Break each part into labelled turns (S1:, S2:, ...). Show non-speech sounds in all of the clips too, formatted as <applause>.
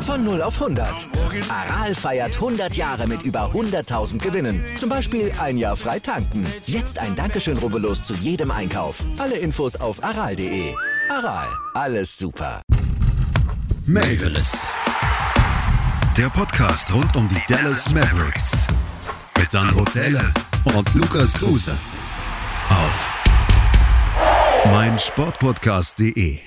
S1: Von 0 auf 100. Aral feiert 100 Jahre mit über 100.000 Gewinnen. Zum Beispiel ein Jahr frei tanken. Jetzt ein Dankeschön, rubbellos zu jedem Einkauf. Alle Infos auf aral.de. Aral, alles super.
S2: Mavis. Der Podcast rund um die Dallas Mavericks. Mit Sandro Zähler und Lukas Kruse. Auf meinsportpodcast.de.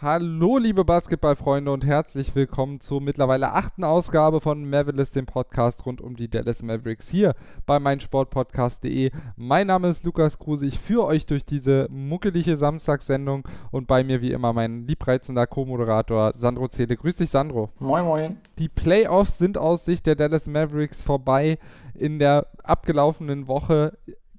S3: Hallo, liebe Basketballfreunde und herzlich willkommen zur mittlerweile achten Ausgabe von Mavericks, dem Podcast rund um die Dallas Mavericks hier bei meinsportpodcast.de. Mein Name ist Lukas Kruse, ich führe euch durch diese muckelige Samstagssendung und bei mir wie immer mein liebreizender Co-Moderator Sandro Zähle. Grüß dich, Sandro.
S4: Moin, moin.
S3: Die Playoffs sind aus Sicht der Dallas Mavericks vorbei. In der abgelaufenen Woche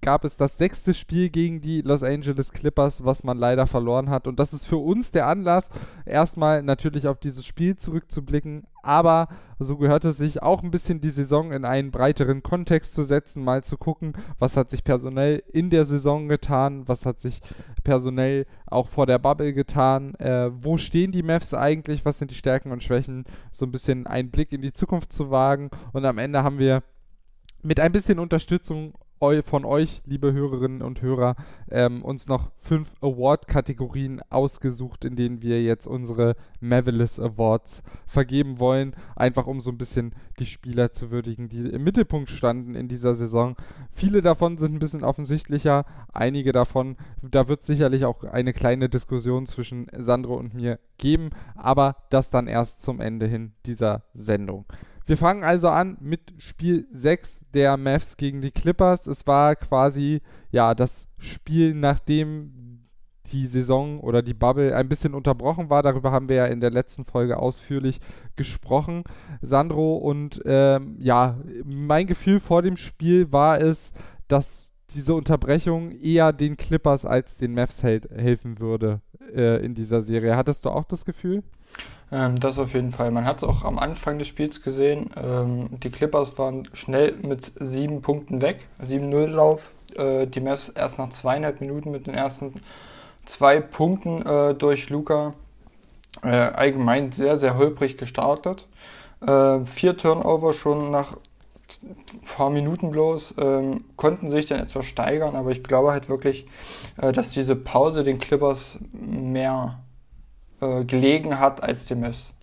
S3: gab es das sechste Spiel gegen die Los Angeles Clippers, was man leider verloren hat. Und das ist für uns der Anlass, erstmal natürlich auf dieses Spiel zurückzublicken, aber so gehört es sich auch ein bisschen die Saison in einen breiteren Kontext zu setzen, mal zu gucken, was hat sich personell in der Saison getan, was hat sich personell auch vor der Bubble getan, äh, wo stehen die Mavs eigentlich, was sind die Stärken und Schwächen, so ein bisschen einen Blick in die Zukunft zu wagen. Und am Ende haben wir mit ein bisschen Unterstützung von euch, liebe Hörerinnen und Hörer, ähm, uns noch fünf Award-Kategorien ausgesucht, in denen wir jetzt unsere Mavelis Awards vergeben wollen. Einfach um so ein bisschen die Spieler zu würdigen, die im Mittelpunkt standen in dieser Saison. Viele davon sind ein bisschen offensichtlicher. Einige davon, da wird sicherlich auch eine kleine Diskussion zwischen Sandro und mir geben, aber das dann erst zum Ende hin dieser Sendung. Wir fangen also an mit Spiel 6 der Mavs gegen die Clippers. Es war quasi ja das Spiel, nachdem die Saison oder die Bubble ein bisschen unterbrochen war. Darüber haben wir ja in der letzten Folge ausführlich gesprochen, Sandro. Und ähm, ja, mein Gefühl vor dem Spiel war es, dass diese Unterbrechung eher den Clippers als den Mavs helfen würde äh, in dieser Serie. Hattest du auch das Gefühl?
S4: Ähm, das auf jeden Fall. Man hat es auch am Anfang des Spiels gesehen. Ähm, die Clippers waren schnell mit sieben Punkten weg. 7-0-Lauf. Äh, die Mavs erst nach zweieinhalb Minuten mit den ersten zwei Punkten äh, durch Luca. Äh, allgemein sehr, sehr holprig gestartet. Äh, vier Turnover schon nach ein paar Minuten bloß, ähm, konnten sich dann etwas steigern, aber ich glaube halt wirklich, äh, dass diese Pause den Clippers mehr äh, gelegen hat als die Mavs.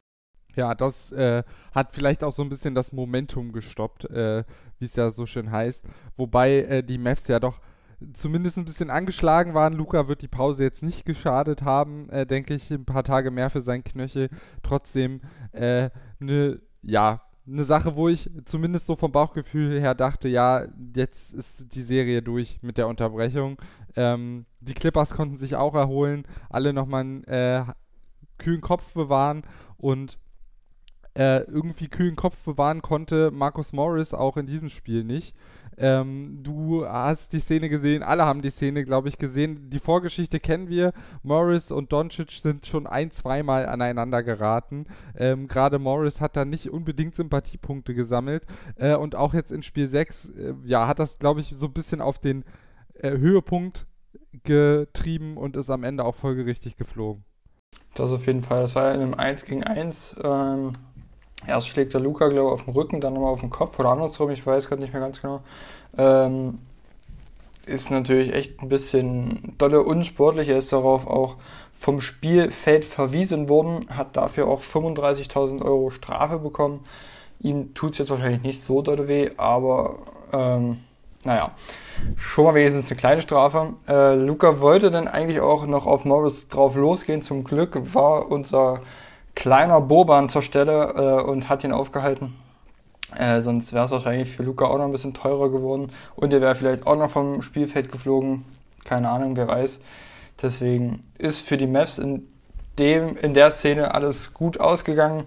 S3: Ja, das äh, hat vielleicht auch so ein bisschen das Momentum gestoppt, äh, wie es ja so schön heißt. Wobei äh, die Mavs ja doch zumindest ein bisschen angeschlagen waren. Luca wird die Pause jetzt nicht geschadet haben, äh, denke ich. Ein paar Tage mehr für sein Knöchel. Trotzdem eine, ja, eine Sache, wo ich zumindest so vom Bauchgefühl her dachte, ja, jetzt ist die Serie durch mit der Unterbrechung. Ähm, die Clippers konnten sich auch erholen, alle nochmal einen äh, kühlen Kopf bewahren und äh, irgendwie kühlen Kopf bewahren konnte Marcus Morris auch in diesem Spiel nicht. Ähm, du hast die Szene gesehen, alle haben die Szene, glaube ich, gesehen. Die Vorgeschichte kennen wir. Morris und Doncic sind schon ein, zweimal aneinander geraten. Ähm, Gerade Morris hat da nicht unbedingt Sympathiepunkte gesammelt. Äh, und auch jetzt in Spiel 6, äh, ja, hat das, glaube ich, so ein bisschen auf den äh, Höhepunkt getrieben und ist am Ende auch folgerichtig geflogen.
S4: Das auf jeden Fall. Das war ja in einem 1 gegen 1. Ähm, erst schlägt der Luca, glaube ich, auf den Rücken, dann nochmal auf den Kopf oder andersrum, ich weiß gerade nicht mehr ganz genau. Ähm, ist natürlich echt ein bisschen dolle unsportlich. Er ist darauf auch vom Spielfeld verwiesen worden, hat dafür auch 35.000 Euro Strafe bekommen. Ihm tut es jetzt wahrscheinlich nicht so doll weh, aber ähm, naja, schon mal wenigstens eine kleine Strafe. Äh, Luca wollte dann eigentlich auch noch auf Morris drauf losgehen. Zum Glück war unser kleiner Boban zur Stelle äh, und hat ihn aufgehalten. Äh, sonst wäre es wahrscheinlich für Luca auch noch ein bisschen teurer geworden. Und er wäre vielleicht auch noch vom Spielfeld geflogen. Keine Ahnung, wer weiß. Deswegen ist für die Mavs in, dem, in der Szene alles gut ausgegangen.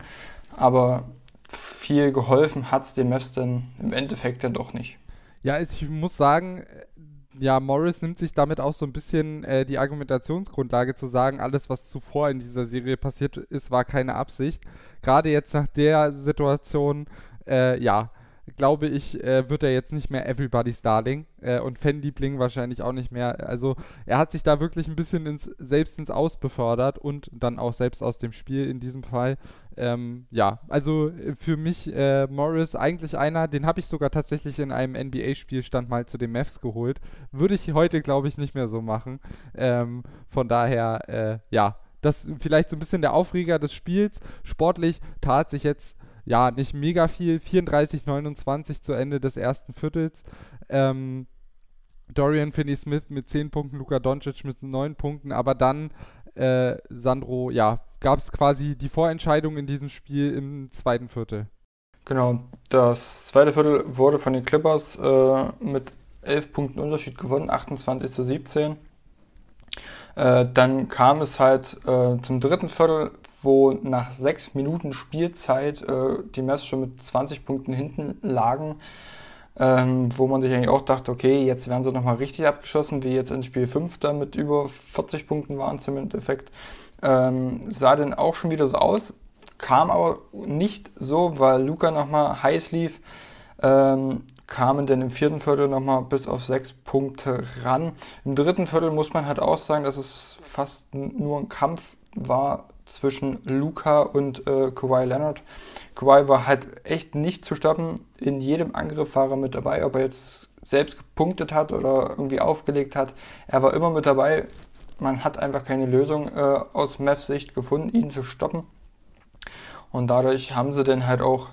S4: Aber viel geholfen hat es den Mavs dann im Endeffekt dann doch nicht.
S3: Ja, ich muss sagen, äh, ja, Morris nimmt sich damit auch so ein bisschen äh, die Argumentationsgrundlage zu sagen, alles, was zuvor in dieser Serie passiert ist, war keine Absicht. Gerade jetzt nach der Situation, äh, ja, glaube ich, äh, wird er jetzt nicht mehr Everybody's Darling äh, und Fanliebling wahrscheinlich auch nicht mehr. Also er hat sich da wirklich ein bisschen ins, selbst ins Aus befördert und dann auch selbst aus dem Spiel in diesem Fall. Ähm, ja, also äh, für mich äh, Morris eigentlich einer, den habe ich sogar tatsächlich in einem NBA-Spielstand mal zu den Mavs geholt. Würde ich heute, glaube ich, nicht mehr so machen. Ähm, von daher, äh, ja, das vielleicht so ein bisschen der Aufreger des Spiels. Sportlich tat sich jetzt ja, nicht mega viel. 34, 29 zu Ende des ersten Viertels. Ähm, Dorian Finney-Smith mit 10 Punkten, Luka Doncic mit 9 Punkten, aber dann, äh, Sandro, ja, gab es quasi die Vorentscheidung in diesem Spiel im zweiten Viertel.
S4: Genau, das zweite Viertel wurde von den Clippers äh, mit 11 Punkten Unterschied gewonnen, 28 zu 17. Äh, dann kam es halt äh, zum dritten Viertel, wo nach sechs Minuten Spielzeit äh, die Mess schon mit 20 Punkten hinten lagen, ähm, wo man sich eigentlich auch dachte, okay, jetzt werden sie nochmal richtig abgeschossen, wie jetzt in Spiel 5 dann mit über 40 Punkten waren im Endeffekt. Ähm, sah dann auch schon wieder so aus, kam aber nicht so, weil Luca nochmal heiß lief. Ähm, kamen denn im vierten Viertel nochmal bis auf sechs Punkte ran. Im dritten Viertel muss man halt auch sagen, dass es fast nur ein Kampf war zwischen Luca und äh, Kawhi Leonard. Kawhi war halt echt nicht zu stoppen. In jedem Angriff war er mit dabei, ob er jetzt selbst gepunktet hat oder irgendwie aufgelegt hat. Er war immer mit dabei. Man hat einfach keine Lösung äh, aus Mavs Sicht gefunden, ihn zu stoppen. Und dadurch haben sie dann halt auch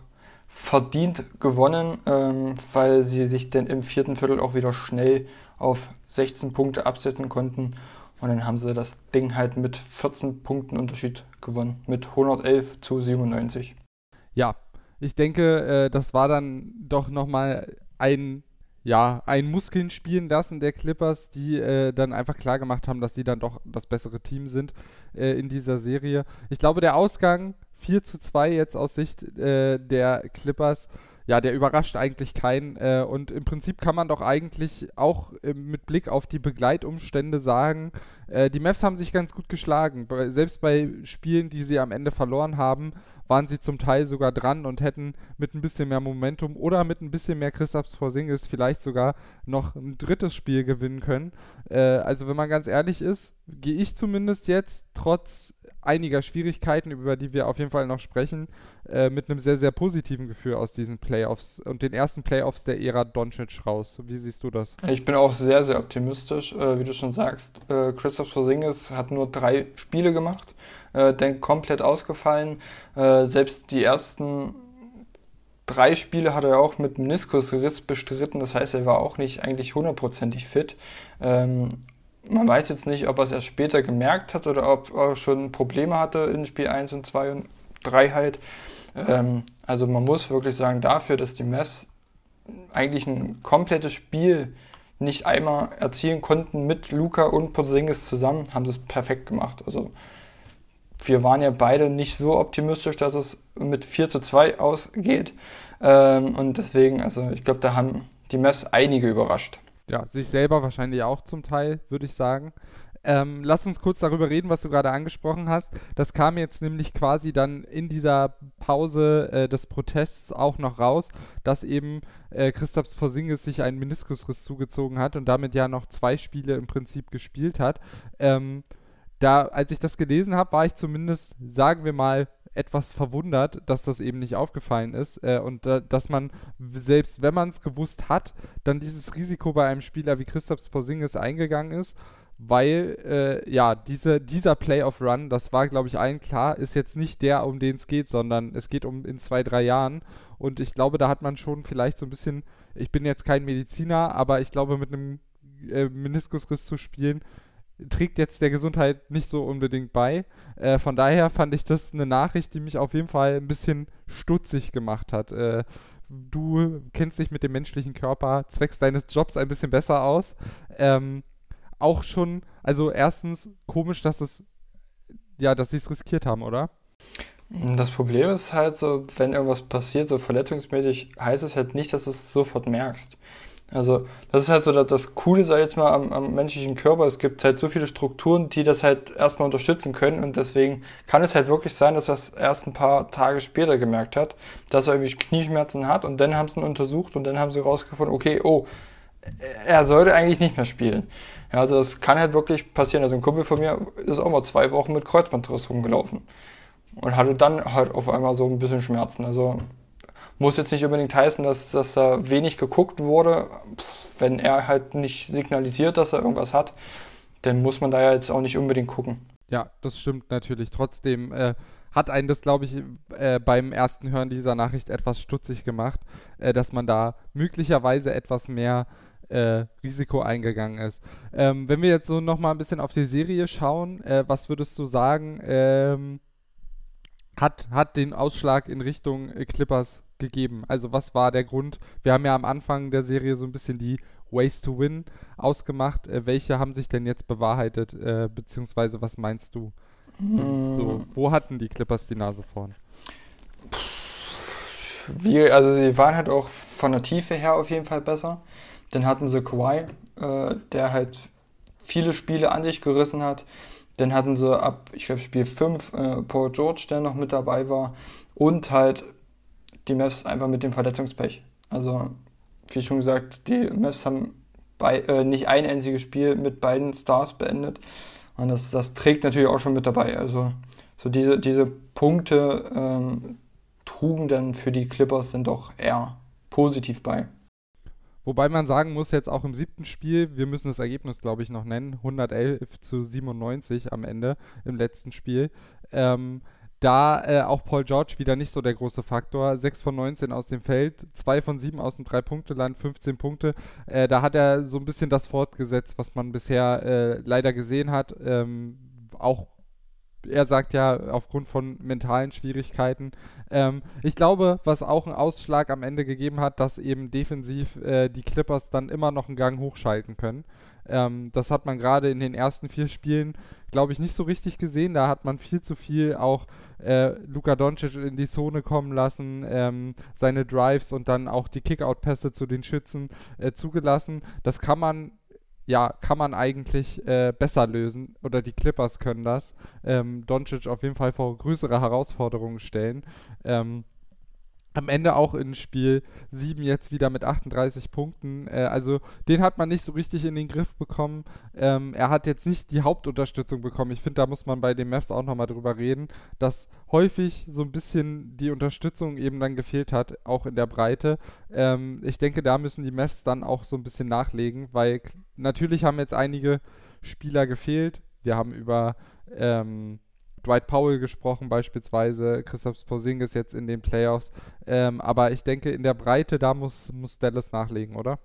S4: verdient gewonnen, ähm, weil sie sich dann im vierten Viertel auch wieder schnell auf 16 Punkte absetzen konnten und dann haben sie das Ding halt mit 14 Punkten Unterschied gewonnen, mit 111 zu 97.
S3: Ja, ich denke, äh, das war dann doch nochmal ein, ja, ein Muskeln spielen lassen der Clippers, die äh, dann einfach klar gemacht haben, dass sie dann doch das bessere Team sind äh, in dieser Serie. Ich glaube, der Ausgang 4 zu 2 jetzt aus Sicht der Clippers ja, der überrascht eigentlich keinen. Äh, und im Prinzip kann man doch eigentlich auch äh, mit Blick auf die Begleitumstände sagen, äh, die Mavs haben sich ganz gut geschlagen. Bei, selbst bei Spielen, die sie am Ende verloren haben, waren sie zum Teil sogar dran und hätten mit ein bisschen mehr Momentum oder mit ein bisschen mehr Christaps Porzingis vielleicht sogar noch ein drittes Spiel gewinnen können. Äh, also wenn man ganz ehrlich ist, gehe ich zumindest jetzt trotz einiger Schwierigkeiten, über die wir auf jeden Fall noch sprechen, äh, mit einem sehr, sehr positiven Gefühl aus diesen Playoffs und den ersten Playoffs der Ära Doncic raus. Wie siehst du das?
S4: Ich bin auch sehr, sehr optimistisch. Äh, wie du schon sagst, äh, Christoph Porzingis hat nur drei Spiele gemacht, äh, dann komplett ausgefallen. Äh, selbst die ersten drei Spiele hat er auch mit Meniskusriss bestritten. Das heißt, er war auch nicht eigentlich hundertprozentig fit. Ähm, man weiß jetzt nicht, ob er es erst später gemerkt hat oder ob er schon Probleme hatte in Spiel 1 und 2 und 3 halt. Ähm, also man muss wirklich sagen, dafür, dass die Mess eigentlich ein komplettes Spiel nicht einmal erzielen konnten mit Luca und Porzingis zusammen, haben sie es perfekt gemacht. Also wir waren ja beide nicht so optimistisch, dass es mit 4 zu 2 ausgeht. Ähm, und deswegen, also ich glaube, da haben die Mess einige überrascht.
S3: Ja, sich selber wahrscheinlich auch zum Teil, würde ich sagen. Ähm, lass uns kurz darüber reden, was du gerade angesprochen hast. Das kam jetzt nämlich quasi dann in dieser Pause äh, des Protests auch noch raus, dass eben äh, Christoph Porzingis sich einen Meniskusriss zugezogen hat und damit ja noch zwei Spiele im Prinzip gespielt hat. Ähm, da, als ich das gelesen habe, war ich zumindest, sagen wir mal, etwas verwundert, dass das eben nicht aufgefallen ist äh, und äh, dass man, selbst wenn man es gewusst hat, dann dieses Risiko bei einem Spieler wie Christoph Porzingis eingegangen ist, weil, äh, ja, diese, dieser Playoff-Run, das war, glaube ich, allen klar, ist jetzt nicht der, um den es geht, sondern es geht um in zwei, drei Jahren. Und ich glaube, da hat man schon vielleicht so ein bisschen, ich bin jetzt kein Mediziner, aber ich glaube, mit einem äh, Meniskusriss zu spielen, trägt jetzt der Gesundheit nicht so unbedingt bei. Äh, von daher fand ich das eine Nachricht, die mich auf jeden Fall ein bisschen stutzig gemacht hat. Äh, du kennst dich mit dem menschlichen Körper zwecks deines Jobs ein bisschen besser aus. Ähm, auch schon, also erstens komisch, dass es, ja, dass sie es riskiert haben, oder?
S4: Das Problem ist halt so, wenn irgendwas passiert, so verletzungsmäßig, heißt es halt nicht, dass du es sofort merkst. Also das ist halt so das, das Coole, sag ich jetzt mal, am, am, menschlichen Körper. Es gibt halt so viele Strukturen, die das halt erstmal unterstützen können und deswegen kann es halt wirklich sein, dass er es erst ein paar Tage später gemerkt hat, dass er irgendwie Knieschmerzen hat und dann haben sie ihn untersucht und dann haben sie rausgefunden, okay, oh, er sollte eigentlich nicht mehr spielen. Ja, also das kann halt wirklich passieren. Also ein Kumpel von mir ist auch mal zwei Wochen mit Kreuzbandriss rumgelaufen und hatte dann halt auf einmal so ein bisschen Schmerzen. Also muss jetzt nicht unbedingt heißen, dass, dass da wenig geguckt wurde. wenn er halt nicht signalisiert, dass er irgendwas hat, dann muss man da ja jetzt auch nicht unbedingt gucken.
S3: Ja, das stimmt natürlich. Trotzdem äh, hat einen das, glaube ich, äh, beim ersten Hören dieser Nachricht etwas stutzig gemacht, äh, dass man da möglicherweise etwas mehr äh, Risiko eingegangen ist. Ähm, wenn wir jetzt so nochmal ein bisschen auf die Serie schauen, äh, was würdest du sagen, ähm, hat, hat den Ausschlag in Richtung äh, Clippers gegeben? Also was war der Grund? Wir haben ja am Anfang der Serie so ein bisschen die Ways to Win ausgemacht. Äh, welche haben sich denn jetzt bewahrheitet? Äh, beziehungsweise was meinst du? Sind so, hm. wo hatten die Clippers die Nase vorn?
S4: Wie, also sie waren halt auch von der Tiefe her auf jeden Fall besser. Dann hatten sie Kawhi, äh, der halt viele Spiele an sich gerissen hat. Dann hatten sie ab, ich glaube, Spiel 5 äh, Paul George, der noch mit dabei war. Und halt die Mavs einfach mit dem Verletzungspech. Also, wie schon gesagt, die Mavs haben bei, äh, nicht ein einziges Spiel mit beiden Stars beendet. Und das, das trägt natürlich auch schon mit dabei. Also, so diese, diese Punkte ähm, trugen dann für die Clippers dann doch eher positiv bei.
S3: Wobei man sagen muss, jetzt auch im siebten Spiel, wir müssen das Ergebnis, glaube ich, noch nennen, 111 zu 97 am Ende im letzten Spiel. Ähm, da äh, auch Paul George wieder nicht so der große Faktor. 6 von 19 aus dem Feld, 2 von 7 aus dem 3-Punkte-Land, 15 Punkte. Äh, da hat er so ein bisschen das fortgesetzt, was man bisher äh, leider gesehen hat. Ähm, auch er sagt ja aufgrund von mentalen Schwierigkeiten. Ähm, ich glaube, was auch einen Ausschlag am Ende gegeben hat, dass eben defensiv äh, die Clippers dann immer noch einen Gang hochschalten können. Ähm, das hat man gerade in den ersten vier Spielen, glaube ich, nicht so richtig gesehen. Da hat man viel zu viel auch äh, Luka Doncic in die Zone kommen lassen, ähm, seine Drives und dann auch die Kickout-Pässe zu den Schützen äh, zugelassen. Das kann man ja, kann man eigentlich äh, besser lösen oder die Clippers können das. Ähm, Doncic auf jeden Fall vor größere Herausforderungen stellen. Ähm, am Ende auch in Spiel 7 jetzt wieder mit 38 Punkten. Äh, also den hat man nicht so richtig in den Griff bekommen. Ähm, er hat jetzt nicht die Hauptunterstützung bekommen. Ich finde, da muss man bei den Mavs auch nochmal drüber reden, dass häufig so ein bisschen die Unterstützung eben dann gefehlt hat, auch in der Breite. Ähm, ich denke, da müssen die Mavs dann auch so ein bisschen nachlegen, weil natürlich haben jetzt einige Spieler gefehlt. Wir haben über ähm, Dwight Powell gesprochen, beispielsweise Christoph Porzingis jetzt in den Playoffs. Ähm, aber ich denke, in der Breite, da muss, muss Dallas nachlegen, oder?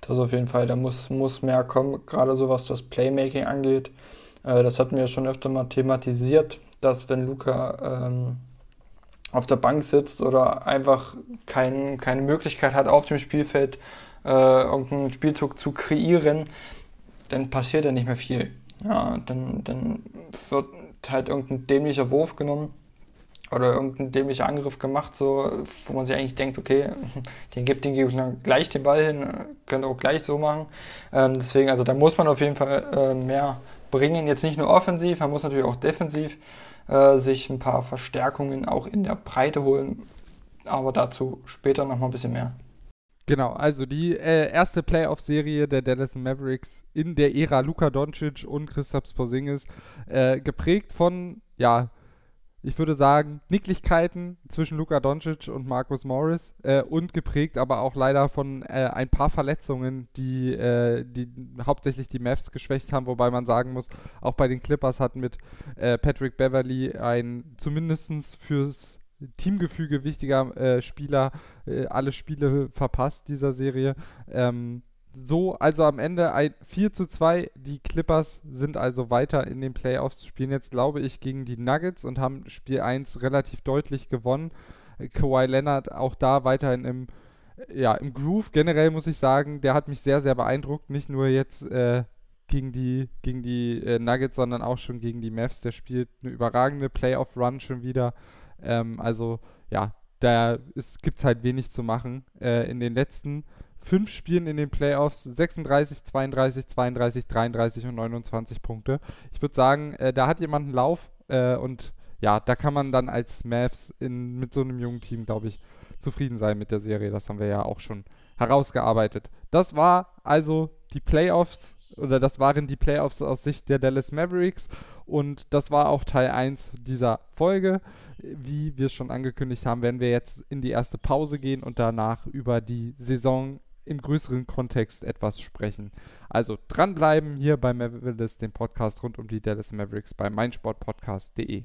S4: Das auf jeden Fall, da muss, muss mehr kommen, gerade so was das Playmaking angeht. Äh, das hatten wir schon öfter mal thematisiert, dass wenn Luca ähm, auf der Bank sitzt oder einfach kein, keine Möglichkeit hat, auf dem Spielfeld äh, irgendeinen Spielzug zu kreieren, dann passiert ja nicht mehr viel. Ja, dann, dann wird halt irgendein dämlicher Wurf genommen oder irgendein dämlicher Angriff gemacht, so, wo man sich eigentlich denkt, okay, <laughs> den gibt den dann gleich den Ball hin, könnte auch gleich so machen. Ähm, deswegen, also da muss man auf jeden Fall äh, mehr bringen, jetzt nicht nur offensiv, man muss natürlich auch defensiv äh, sich ein paar Verstärkungen auch in der Breite holen, aber dazu später nochmal ein bisschen mehr.
S3: Genau, also die äh, erste Playoff-Serie der Dallas Mavericks in der Ära Luka Doncic und Christoph Porzingis, äh, geprägt von, ja, ich würde sagen, Nicklichkeiten zwischen Luka Doncic und Marcus Morris äh, und geprägt aber auch leider von äh, ein paar Verletzungen, die, äh, die hauptsächlich die Mavs geschwächt haben, wobei man sagen muss, auch bei den Clippers hat mit äh, Patrick Beverly ein zumindest fürs Teamgefüge wichtiger äh, Spieler äh, alle Spiele verpasst dieser Serie. Ähm, so, also am Ende ein 4 zu 2. Die Clippers sind also weiter in den Playoffs, spielen jetzt, glaube ich, gegen die Nuggets und haben Spiel 1 relativ deutlich gewonnen. Kawhi Leonard auch da weiterhin im, ja, im Groove. Generell muss ich sagen, der hat mich sehr, sehr beeindruckt. Nicht nur jetzt äh, gegen die, gegen die äh, Nuggets, sondern auch schon gegen die Mavs. Der spielt eine überragende Playoff-Run schon wieder. Ähm, also ja, da gibt es halt wenig zu machen. Äh, in den letzten fünf Spielen in den Playoffs 36, 32, 32, 33 und 29 Punkte. Ich würde sagen, äh, da hat jemand einen Lauf äh, und ja, da kann man dann als Mavs in, mit so einem jungen Team, glaube ich, zufrieden sein mit der Serie. Das haben wir ja auch schon herausgearbeitet. Das war also die Playoffs oder das waren die Playoffs aus Sicht der Dallas Mavericks und das war auch Teil 1 dieser Folge. Wie wir es schon angekündigt haben, werden wir jetzt in die erste Pause gehen und danach über die Saison im größeren Kontext etwas sprechen. Also dranbleiben hier bei Mavericks, dem Podcast rund um die Dallas Mavericks bei meinsportpodcast.de.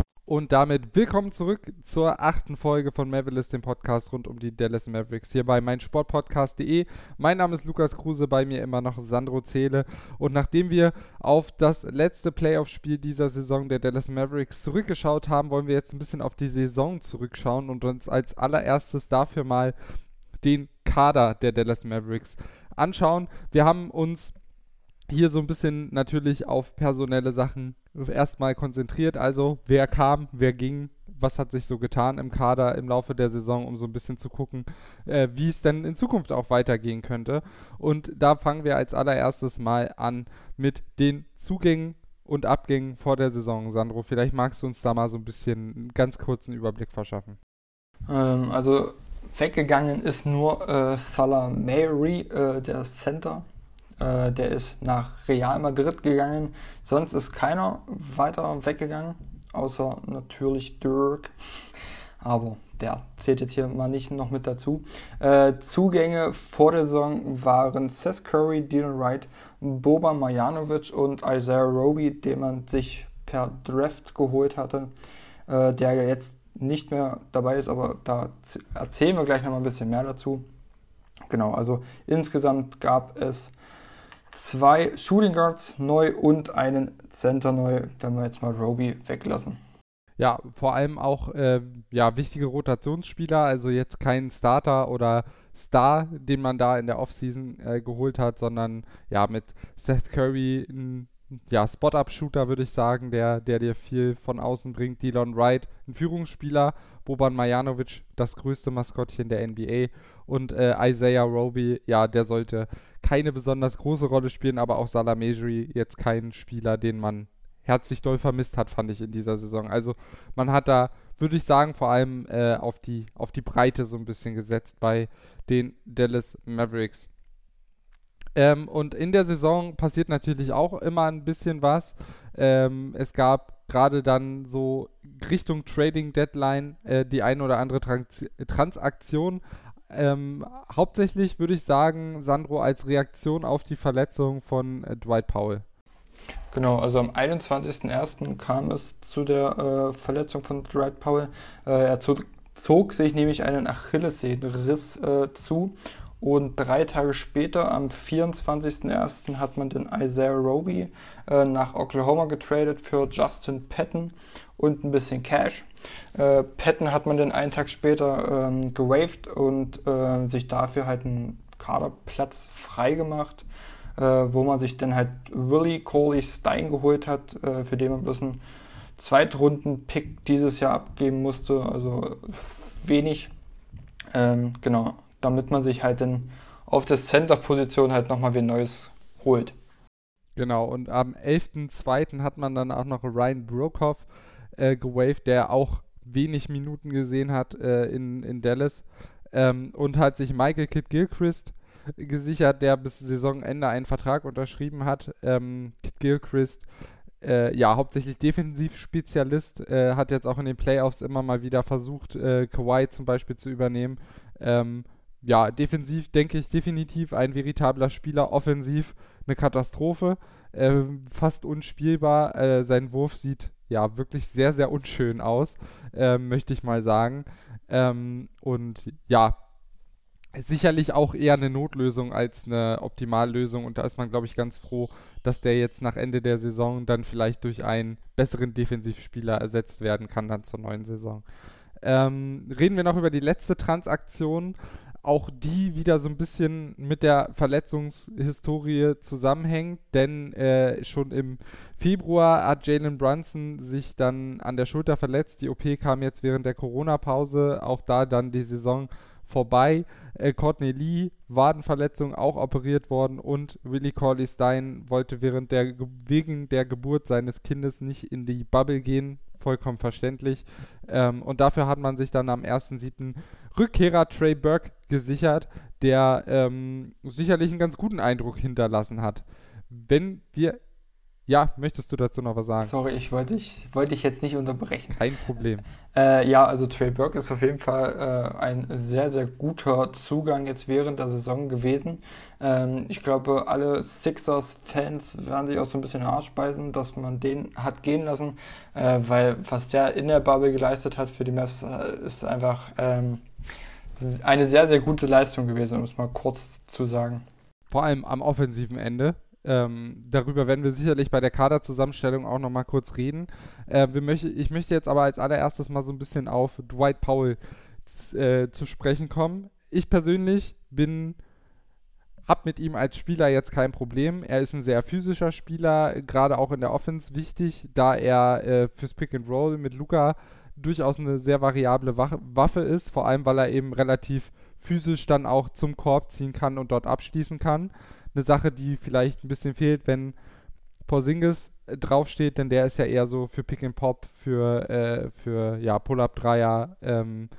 S3: Und damit willkommen zurück zur achten Folge von Mavericks, dem Podcast rund um die Dallas Mavericks hier bei meinsportpodcast.de. Mein Name ist Lukas Kruse, bei mir immer noch Sandro Zähle. Und nachdem wir auf das letzte Playoff-Spiel dieser Saison der Dallas Mavericks zurückgeschaut haben, wollen wir jetzt ein bisschen auf die Saison zurückschauen und uns als allererstes dafür mal den Kader der Dallas Mavericks anschauen. Wir haben uns hier so ein bisschen natürlich auf personelle Sachen erstmal konzentriert. Also, wer kam, wer ging, was hat sich so getan im Kader im Laufe der Saison, um so ein bisschen zu gucken, äh, wie es denn in Zukunft auch weitergehen könnte. Und da fangen wir als allererstes mal an mit den Zugängen und Abgängen vor der Saison. Sandro, vielleicht magst du uns da mal so ein bisschen einen ganz kurzen Überblick verschaffen.
S4: Ähm, also weggegangen ist nur äh, Salah Mary, äh, der Center äh, der ist nach Real Madrid gegangen. Sonst ist keiner weiter weggegangen, außer natürlich Dirk. Aber der zählt jetzt hier mal nicht noch mit dazu. Äh, Zugänge vor der Saison waren Seth Curry, Dylan Wright, Boba Marjanovic und Isaiah Roby, den man sich per Draft geholt hatte, äh, der ja jetzt nicht mehr dabei ist, aber da erzählen wir gleich noch mal ein bisschen mehr dazu. Genau, also insgesamt gab es zwei Shooting Guards neu und einen Center neu, wenn wir jetzt mal Roby weglassen.
S3: Ja, vor allem auch äh, ja, wichtige Rotationsspieler, also jetzt kein Starter oder Star, den man da in der Offseason äh, geholt hat, sondern ja, mit Seth Curry ein ja, Spot-Up-Shooter, würde ich sagen, der, der dir viel von außen bringt. Dylan Wright, ein Führungsspieler. Boban Marjanovic, das größte Maskottchen der NBA. Und äh, Isaiah Roby, ja, der sollte keine besonders große Rolle spielen, aber auch Salah Mejri jetzt kein Spieler, den man herzlich doll vermisst hat, fand ich in dieser Saison. Also man hat da, würde ich sagen, vor allem äh, auf, die, auf die Breite so ein bisschen gesetzt bei den Dallas Mavericks. Ähm, und in der Saison passiert natürlich auch immer ein bisschen was. Ähm, es gab gerade dann so Richtung Trading Deadline äh, die ein oder andere Trans Transaktion. Ähm, hauptsächlich würde ich sagen, Sandro, als Reaktion auf die Verletzung von äh, Dwight Powell.
S4: Genau, also am 21.01. kam es zu der äh, Verletzung von Dwight Powell. Äh, er zog, zog, sich nämlich einen Achillessehnenriss äh, zu und drei Tage später, am 24.01., hat man den Isaiah Roby äh, nach Oklahoma getradet für Justin Patton und ein bisschen Cash. Äh, Patton hat man dann einen Tag später ähm, gewaved und äh, sich dafür halt einen Kaderplatz freigemacht, äh, wo man sich dann halt Willie Coley Stein geholt hat, äh, für den man bloß einen Zweitrunden-Pick dieses Jahr abgeben musste, also wenig. Ähm, genau, damit man sich halt dann auf der Center-Position halt nochmal wie Neues holt.
S3: Genau, und am 11.02. hat man dann auch noch Ryan Brokoff äh, gewaved, der auch wenig Minuten gesehen hat äh, in, in Dallas. Ähm, und hat sich Michael Kidd Gilchrist gesichert, der bis Saisonende einen Vertrag unterschrieben hat. Ähm, Kid Gilchrist, äh, ja, hauptsächlich Defensivspezialist, äh, hat jetzt auch in den Playoffs immer mal wieder versucht, äh, Kawhi zum Beispiel zu übernehmen. Ähm, ja, defensiv denke ich definitiv ein veritabler Spieler, offensiv eine Katastrophe, äh, fast unspielbar. Äh, sein Wurf sieht ja wirklich sehr, sehr unschön aus, äh, möchte ich mal sagen. Ähm, und ja, sicherlich auch eher eine Notlösung als eine Optimallösung. Und da ist man, glaube ich, ganz froh, dass der jetzt nach Ende der Saison dann vielleicht durch einen besseren Defensivspieler ersetzt werden kann, dann zur neuen Saison. Ähm, reden wir noch über die letzte Transaktion. Auch die wieder so ein bisschen mit der Verletzungshistorie zusammenhängt, denn äh, schon im Februar hat Jalen Brunson sich dann an der Schulter verletzt. Die OP kam jetzt während der Corona-Pause, auch da dann die Saison vorbei. Äh, Courtney Lee, Wadenverletzung, auch operiert worden und Willie Corley Stein wollte während der, wegen der Geburt seines Kindes nicht in die Bubble gehen. Vollkommen verständlich. Ähm, und dafür hat man sich dann am 1.7. Rückkehrer Trey Burke gesichert, der ähm, sicherlich einen ganz guten Eindruck hinterlassen hat. Wenn wir ja, möchtest du dazu noch was sagen?
S4: Sorry, ich wollte dich, wollte dich jetzt nicht unterbrechen.
S3: Kein Problem.
S4: Äh, ja, also Trey Burke ist auf jeden Fall äh, ein sehr, sehr guter Zugang jetzt während der Saison gewesen. Ähm, ich glaube, alle Sixers-Fans werden sich auch so ein bisschen Arsch beißen, dass man den hat gehen lassen, äh, weil was der in der Bubble geleistet hat für die Mavs, äh, ist einfach ähm, eine sehr, sehr gute Leistung gewesen, um es mal kurz zu sagen.
S3: Vor allem am offensiven Ende ähm, darüber werden wir sicherlich bei der Kaderzusammenstellung auch nochmal kurz reden. Äh, möchte, ich möchte jetzt aber als allererstes mal so ein bisschen auf Dwight Powell äh, zu sprechen kommen. Ich persönlich bin hab mit ihm als Spieler jetzt kein Problem. Er ist ein sehr physischer Spieler, gerade auch in der Offense wichtig, da er äh, fürs Pick and Roll mit Luca durchaus eine sehr variable Waffe ist, vor allem weil er eben relativ physisch dann auch zum Korb ziehen kann und dort abschließen kann eine Sache, die vielleicht ein bisschen fehlt, wenn Porzingis äh, draufsteht, denn der ist ja eher so für Pick and Pop, für, äh, für ja, Pull-Up-Dreier ähm,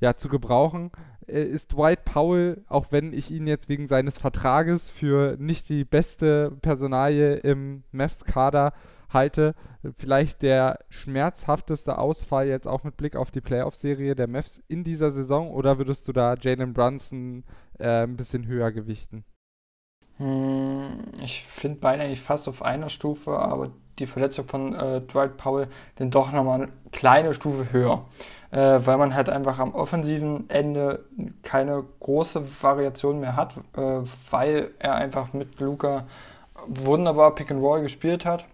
S3: ja, zu gebrauchen. Äh, ist Dwight Powell, auch wenn ich ihn jetzt wegen seines Vertrages für nicht die beste Personalie im Mavs-Kader halte, vielleicht der schmerzhafteste Ausfall jetzt auch mit Blick auf die Playoff-Serie der Mavs in dieser Saison oder würdest du da Jalen Brunson äh, ein bisschen höher gewichten?
S4: Hm, ich finde beide eigentlich fast auf einer Stufe, aber die Verletzung von äh, Dwight Powell dann doch nochmal eine kleine Stufe höher. Äh, weil man halt einfach am offensiven Ende keine große Variation mehr hat, äh, weil er einfach mit Luca wunderbar Pick and Roll gespielt hat.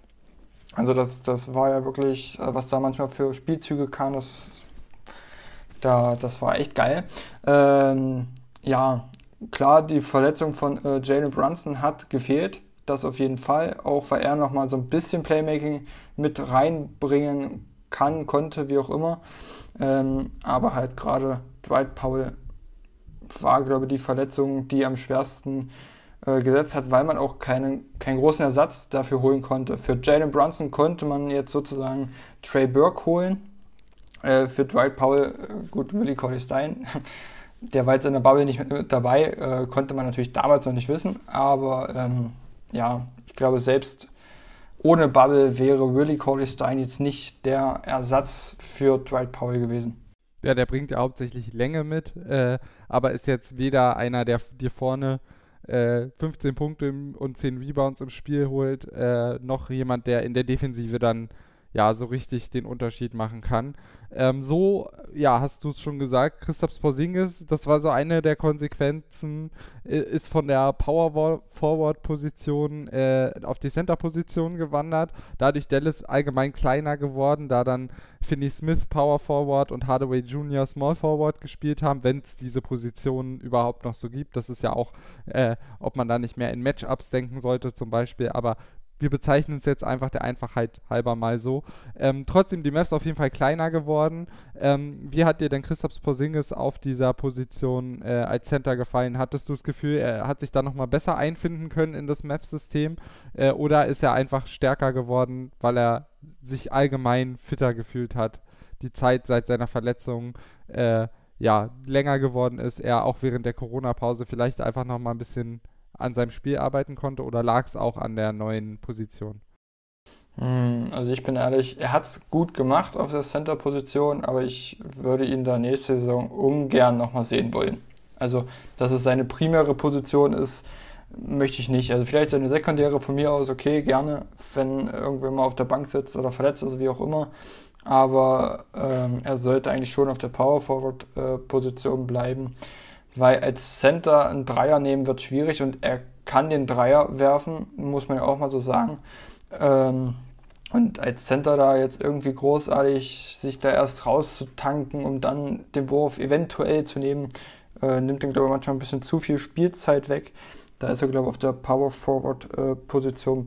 S4: Also das, das war ja wirklich, äh, was da manchmal für Spielzüge kam, das, da, das war echt geil. Ähm, ja, klar, die Verletzung von äh, Jalen Brunson hat gefehlt. Das auf jeden Fall. Auch weil er nochmal so ein bisschen Playmaking mit reinbringen kann, konnte, wie auch immer. Ähm, aber halt gerade Dwight Powell war, glaube ich, die Verletzung, die am schwersten äh, gesetzt hat, weil man auch keinen, keinen großen Ersatz dafür holen konnte. Für Jalen Brunson konnte man jetzt sozusagen Trey Burke holen. Äh, für Dwight Powell, äh, gut, Willie Colley Stein <laughs> der war jetzt in der Bubble nicht mit dabei, äh, konnte man natürlich damals noch nicht wissen, aber ähm, ja, ich glaube, selbst ohne Bubble wäre Willie Corley Stein jetzt nicht der Ersatz für Dwight Powell gewesen.
S3: Ja, der bringt ja hauptsächlich Länge mit, äh, aber ist jetzt weder einer, der dir vorne äh, 15 Punkte und 10 Rebounds im Spiel holt, äh, noch jemand, der in der Defensive dann ja so richtig den Unterschied machen kann. Ähm, so, ja, hast du es schon gesagt, Christoph Porzingis, das war so eine der Konsequenzen, äh, ist von der Power Forward Position äh, auf die Center Position gewandert. Dadurch Dallas allgemein kleiner geworden, da dann Finney Smith Power Forward und Hardaway Jr. Small Forward gespielt haben, wenn es diese Positionen überhaupt noch so gibt. Das ist ja auch, äh, ob man da nicht mehr in Matchups denken sollte zum Beispiel, aber wir bezeichnen es jetzt einfach der Einfachheit halber mal so. Ähm, trotzdem die Mavs auf jeden Fall kleiner geworden. Ähm, wie hat dir denn Christoph Porzingis auf dieser Position äh, als Center gefallen? Hattest du das Gefühl, er hat sich da nochmal besser einfinden können in das Mavs-System? Äh, oder ist er einfach stärker geworden, weil er sich allgemein fitter gefühlt hat? Die Zeit seit seiner Verletzung äh, ja länger geworden ist, er auch während der Corona-Pause vielleicht einfach nochmal ein bisschen an seinem Spiel arbeiten konnte oder lag es auch an der neuen Position?
S4: Hm, also ich bin ehrlich, er hat es gut gemacht auf der Center-Position, aber ich würde ihn da nächste Saison ungern nochmal sehen wollen. Also, dass es seine primäre Position ist, möchte ich nicht. Also vielleicht seine sekundäre von mir aus, okay, gerne, wenn irgendwer mal auf der Bank sitzt oder verletzt ist, wie auch immer. Aber ähm, er sollte eigentlich schon auf der Power Forward äh, bleiben, weil als Center ein Dreier nehmen wird schwierig und er kann den Dreier werfen, muss man ja auch mal so sagen. Ähm, und als Center da jetzt irgendwie großartig sich da erst rauszutanken, um dann den Wurf eventuell zu nehmen, äh, nimmt dann, glaube ich, manchmal ein bisschen zu viel Spielzeit weg. Da ist er, glaube ich, auf der Power Forward äh,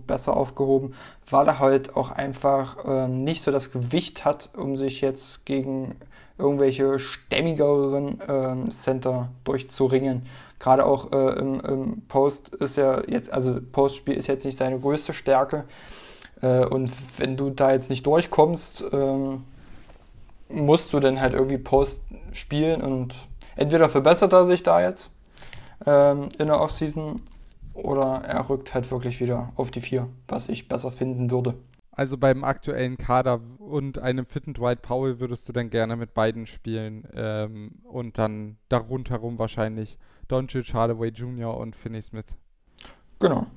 S4: besser aufgehoben, weil er halt auch einfach äh, nicht so das Gewicht hat, um sich jetzt gegen irgendwelche stämmigeren äh, Center durchzuringen. Gerade auch äh, im, im, Post ist ja jetzt, also Postspiel ist jetzt nicht seine größte Stärke. Äh, und wenn du da jetzt nicht durchkommst, ähm, musst du dann halt irgendwie Post spielen und entweder verbessert er sich da jetzt ähm, in der Offseason oder er rückt halt wirklich wieder auf die 4, was ich besser finden würde.
S3: Also beim aktuellen Kader und einem fitten Dwight Powell würdest du dann gerne mit beiden spielen ähm, und dann darunterherum wahrscheinlich Doncic, Hardaway Jr. und Finney Smith.
S4: Genau.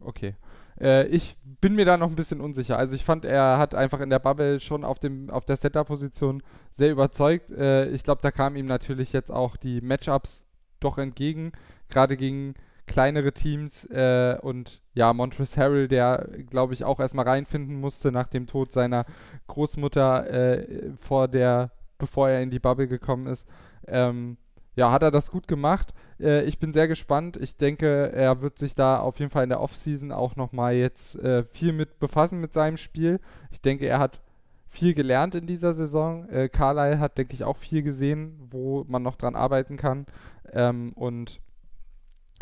S3: Okay. Äh, ich bin mir da noch ein bisschen unsicher. Also ich fand, er hat einfach in der Bubble schon auf, dem, auf der Setter-Position sehr überzeugt. Äh, ich glaube, da kamen ihm natürlich jetzt auch die Matchups doch entgegen, gerade gegen kleinere Teams äh, und ja, Montrezl Harrell, der glaube ich auch erstmal reinfinden musste nach dem Tod seiner Großmutter äh, vor der, bevor er in die Bubble gekommen ist. Ähm, ja, hat er das gut gemacht. Äh, ich bin sehr gespannt. Ich denke, er wird sich da auf jeden Fall in der Offseason auch nochmal jetzt äh, viel mit befassen mit seinem Spiel. Ich denke, er hat viel gelernt in dieser Saison. Äh, Carlyle hat, denke ich, auch viel gesehen, wo man noch dran arbeiten kann. Ähm, und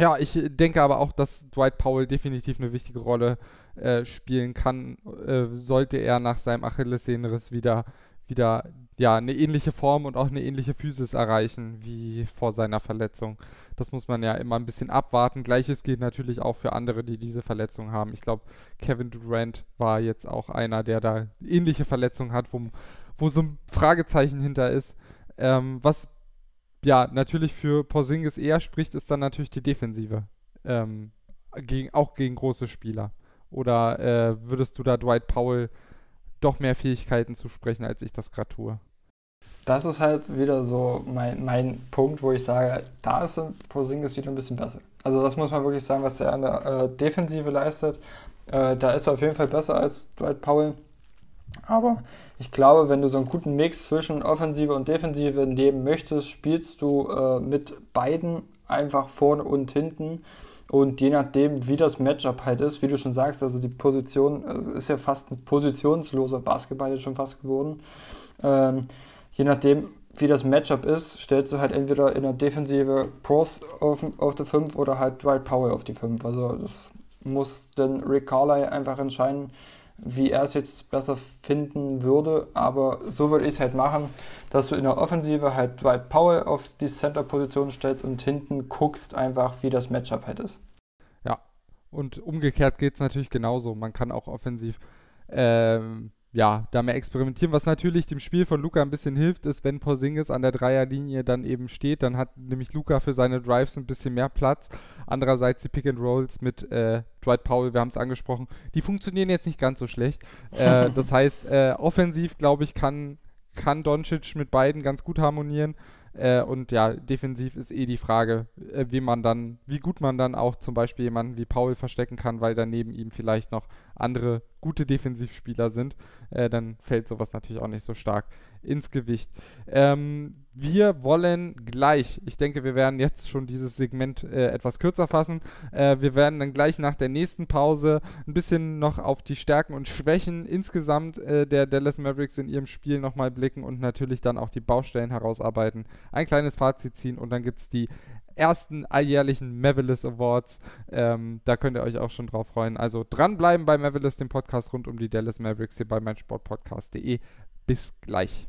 S3: ja, ich denke aber auch, dass Dwight Powell definitiv eine wichtige Rolle äh, spielen kann, äh, sollte er nach seinem Achillessehnenriss wieder, wieder ja, eine ähnliche Form und auch eine ähnliche Physis erreichen wie vor seiner Verletzung. Das muss man ja immer ein bisschen abwarten. Gleiches gilt natürlich auch für andere, die diese Verletzung haben. Ich glaube, Kevin Durant war jetzt auch einer, der da ähnliche Verletzungen hat, wo, wo so ein Fragezeichen hinter ist. Ähm, was ja natürlich für Porzingis eher spricht, ist dann natürlich die Defensive. Ähm, gegen, auch gegen große Spieler. Oder äh, würdest du da Dwight Powell doch mehr Fähigkeiten zu sprechen, als ich das gerade tue?
S4: Das ist halt wieder so mein, mein Punkt, wo ich sage, da ist Porzingis wieder ein bisschen besser. Also das muss man wirklich sagen, was er an der äh, Defensive leistet. Äh, da ist er auf jeden Fall besser als Dwight Powell. Aber ich glaube, wenn du so einen guten Mix zwischen Offensive und Defensive nehmen möchtest, spielst du äh, mit beiden einfach vorne und hinten. Und je nachdem, wie das Matchup halt ist, wie du schon sagst, also die Position also ist ja fast ein positionsloser Basketball jetzt schon fast geworden. Ähm, je nachdem, wie das Matchup ist, stellst du halt entweder in der Defensive Pros auf, auf die 5 oder halt Dwight Powell auf die 5. Also das muss dann Rick Carlyle einfach entscheiden, wie er es jetzt besser finden würde. Aber so würde ich es halt machen, dass du in der Offensive halt Dwight Powell auf die Center-Position stellst und hinten guckst einfach, wie das Matchup halt ist.
S3: Ja, und umgekehrt geht es natürlich genauso. Man kann auch offensiv ähm, ja, da mehr experimentieren. Was natürlich dem Spiel von Luca ein bisschen hilft, ist, wenn Porzingis an der Dreierlinie dann eben steht, dann hat nämlich Luca für seine Drives ein bisschen mehr Platz. Andererseits die Pick and Rolls mit äh, Dwight Powell, wir haben es angesprochen, die funktionieren jetzt nicht ganz so schlecht. Äh, <laughs> das heißt, äh, offensiv, glaube ich, kann, kann Doncic mit beiden ganz gut harmonieren. Äh, und ja, defensiv ist eh die Frage, äh, wie man dann, wie gut man dann auch zum Beispiel jemanden wie Paul verstecken kann, weil daneben ihm vielleicht noch andere gute Defensivspieler sind. Äh, dann fällt sowas natürlich auch nicht so stark ins Gewicht. Ähm, wir wollen gleich, ich denke, wir werden jetzt schon dieses Segment äh, etwas kürzer fassen. Äh, wir werden dann gleich nach der nächsten Pause ein bisschen noch auf die Stärken und Schwächen insgesamt äh, der Dallas Mavericks in ihrem Spiel nochmal blicken und natürlich dann auch die Baustellen herausarbeiten, ein kleines Fazit ziehen und dann gibt es die ersten alljährlichen Mavericks Awards. Ähm, da könnt ihr euch auch schon drauf freuen. Also dranbleiben bei Mavericks, dem Podcast rund um die Dallas Mavericks hier bei meinsportpodcast.de. Bis gleich.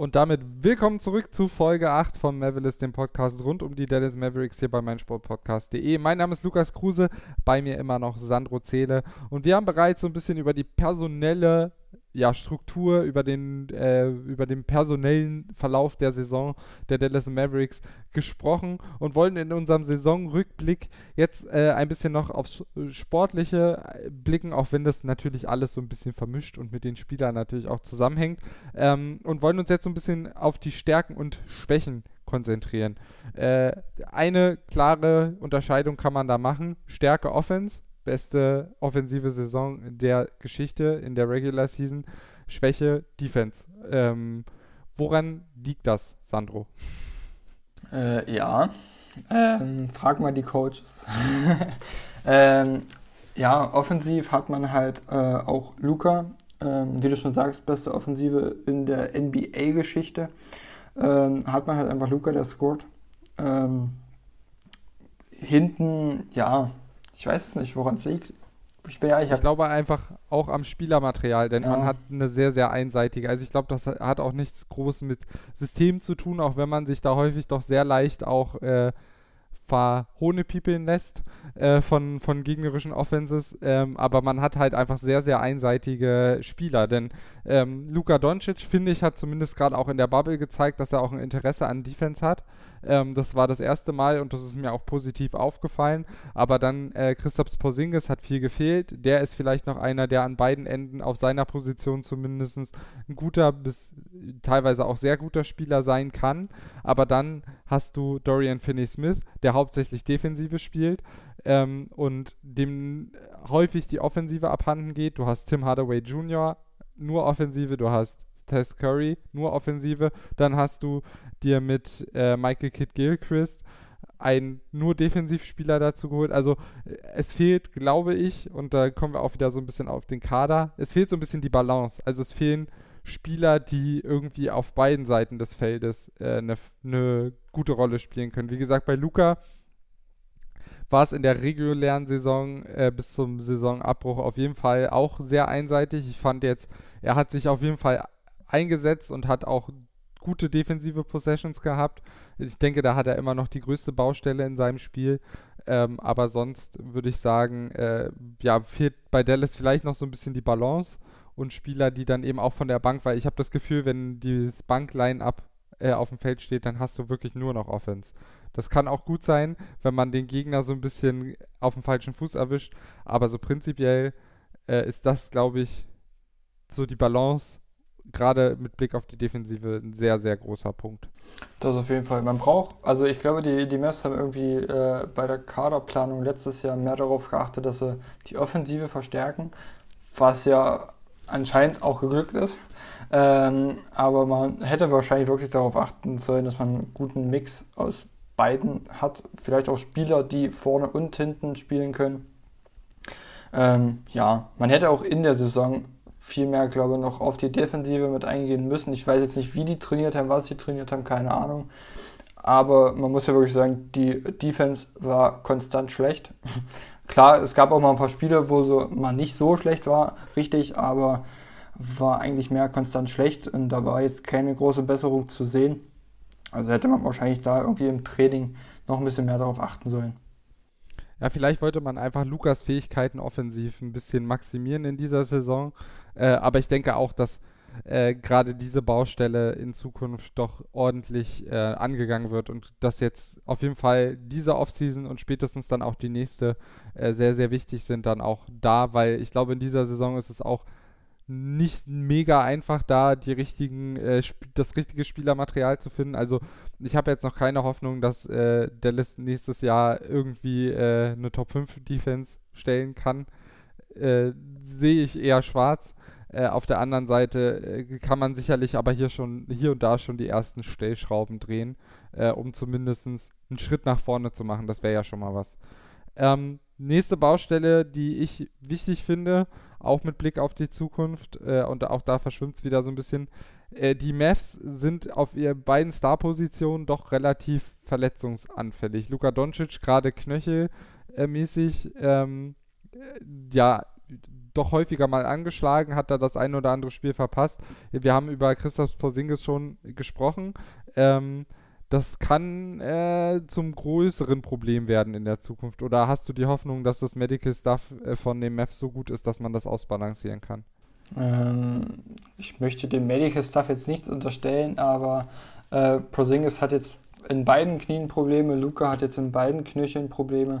S3: Und damit willkommen zurück zu Folge 8 von Mavericks, dem Podcast rund um die Dallas Mavericks hier bei meinsportpodcast.de. Mein Name ist Lukas Kruse, bei mir immer noch Sandro Zähle und wir haben bereits so ein bisschen über die personelle ja, Struktur, über den, äh, über den personellen Verlauf der Saison der Dallas Mavericks gesprochen und wollen in unserem Saisonrückblick jetzt äh, ein bisschen noch aufs Sportliche äh, blicken, auch wenn das natürlich alles so ein bisschen vermischt und mit den Spielern natürlich auch zusammenhängt ähm, und wollen uns jetzt so ein bisschen auf die Stärken und Schwächen konzentrieren. Äh, eine klare Unterscheidung kann man da machen. Stärke Offense, beste offensive Saison der Geschichte in der Regular Season. Schwäche Defense. Ähm, woran liegt das, Sandro?
S4: Äh, ja, ähm, frag mal die Coaches. <laughs> ähm, ja, offensiv hat man halt äh, auch Luca, ähm, wie du schon sagst, beste Offensive in der NBA-Geschichte. Ähm, hat man halt einfach Luca, der scored. Ähm, hinten, ja, ich weiß es nicht, woran es liegt.
S3: Ich, bin, ja, ich, ich glaube einfach auch am Spielermaterial, denn ja. man hat eine sehr, sehr einseitige. Also ich glaube, das hat auch nichts groß mit System zu tun, auch wenn man sich da häufig doch sehr leicht auch äh, verhohnepiepeln lässt äh, von, von gegnerischen Offenses. Ähm, aber man hat halt einfach sehr, sehr einseitige Spieler. Denn ähm, Luka Doncic, finde ich, hat zumindest gerade auch in der Bubble gezeigt, dass er auch ein Interesse an Defense hat. Ähm, das war das erste Mal und das ist mir auch positiv aufgefallen. Aber dann äh, Christoph Porzingis hat viel gefehlt. Der ist vielleicht noch einer, der an beiden Enden auf seiner Position zumindest ein guter bis teilweise auch sehr guter Spieler sein kann. Aber dann hast du Dorian Finney-Smith, der hauptsächlich Defensive spielt ähm, und dem häufig die Offensive abhanden geht. Du hast Tim Hardaway Jr., nur Offensive, du hast Tess Curry, nur Offensive. Dann hast du dir mit äh, Michael Kidd Gilchrist einen nur Defensivspieler dazu geholt. Also es fehlt, glaube ich, und da kommen wir auch wieder so ein bisschen auf den Kader, es fehlt so ein bisschen die Balance. Also es fehlen Spieler, die irgendwie auf beiden Seiten des Feldes eine äh, ne gute Rolle spielen können. Wie gesagt, bei Luca war es in der regulären Saison äh, bis zum Saisonabbruch auf jeden Fall auch sehr einseitig. Ich fand jetzt, er hat sich auf jeden Fall eingesetzt und hat auch gute defensive Possessions gehabt. Ich denke, da hat er immer noch die größte Baustelle in seinem Spiel. Ähm, aber sonst würde ich sagen, äh, ja, fehlt bei Dallas vielleicht noch so ein bisschen die Balance und Spieler, die dann eben auch von der Bank, weil ich habe das Gefühl, wenn dieses Bank-Line-Up äh, auf dem Feld steht, dann hast du wirklich nur noch Offense. Das kann auch gut sein, wenn man den Gegner so ein bisschen auf dem falschen Fuß erwischt, aber so prinzipiell äh, ist das, glaube ich, so die Balance, gerade mit Blick auf die Defensive, ein sehr, sehr großer Punkt.
S4: Das auf jeden Fall. Man braucht, also ich glaube, die, die Mavs haben irgendwie äh, bei der Kaderplanung letztes Jahr mehr darauf geachtet, dass sie die Offensive verstärken, was ja anscheinend auch geglückt ist. Ähm, aber man hätte wahrscheinlich wirklich darauf achten sollen, dass man einen guten Mix aus beiden hat. Vielleicht auch Spieler, die vorne und hinten spielen können. Ähm, ja, man hätte auch in der Saison viel mehr, glaube ich, noch auf die Defensive mit eingehen müssen. Ich weiß jetzt nicht, wie die trainiert haben, was sie trainiert haben, keine Ahnung. Aber man muss ja wirklich sagen, die Defense war konstant schlecht. <laughs> Klar, es gab auch mal ein paar Spiele, wo so mal nicht so schlecht war, richtig, aber war eigentlich mehr konstant schlecht und da war jetzt keine große Besserung zu sehen. Also hätte man wahrscheinlich da irgendwie im Training noch ein bisschen mehr darauf achten sollen.
S3: Ja, vielleicht wollte man einfach Lukas Fähigkeiten offensiv ein bisschen maximieren in dieser Saison. Äh, aber ich denke auch, dass äh, gerade diese Baustelle in Zukunft doch ordentlich äh, angegangen wird und dass jetzt auf jeden Fall diese Offseason und spätestens dann auch die nächste äh, sehr, sehr wichtig sind dann auch da, weil ich glaube, in dieser Saison ist es auch nicht mega einfach da, die richtigen, äh, das richtige Spielermaterial zu finden. Also ich habe jetzt noch keine Hoffnung, dass äh, Dallas nächstes Jahr irgendwie äh, eine Top 5 Defense stellen kann. Sehe ich eher schwarz. Äh, auf der anderen Seite äh, kann man sicherlich aber hier schon, hier und da schon die ersten Stellschrauben drehen, äh, um zumindest einen Schritt nach vorne zu machen. Das wäre ja schon mal was. Ähm, nächste Baustelle, die ich wichtig finde, auch mit Blick auf die Zukunft, äh, und auch da verschwimmt es wieder so ein bisschen, äh, die Mavs sind auf ihren beiden Starpositionen doch relativ verletzungsanfällig. Luka Doncic gerade knöchelmäßig, ähm, äh, ja, doch häufiger mal angeschlagen, hat da das ein oder andere Spiel verpasst. Wir haben über Christoph Porzingis schon gesprochen. Ähm, das kann äh, zum größeren Problem werden in der Zukunft. Oder hast du die Hoffnung, dass das Medical Stuff äh, von dem Mavs so gut ist, dass man das ausbalancieren kann?
S4: Ähm, ich möchte dem Medical Stuff jetzt nichts unterstellen, aber äh, Prozingis hat jetzt in beiden Knien Probleme, Luca hat jetzt in beiden Knöcheln Probleme.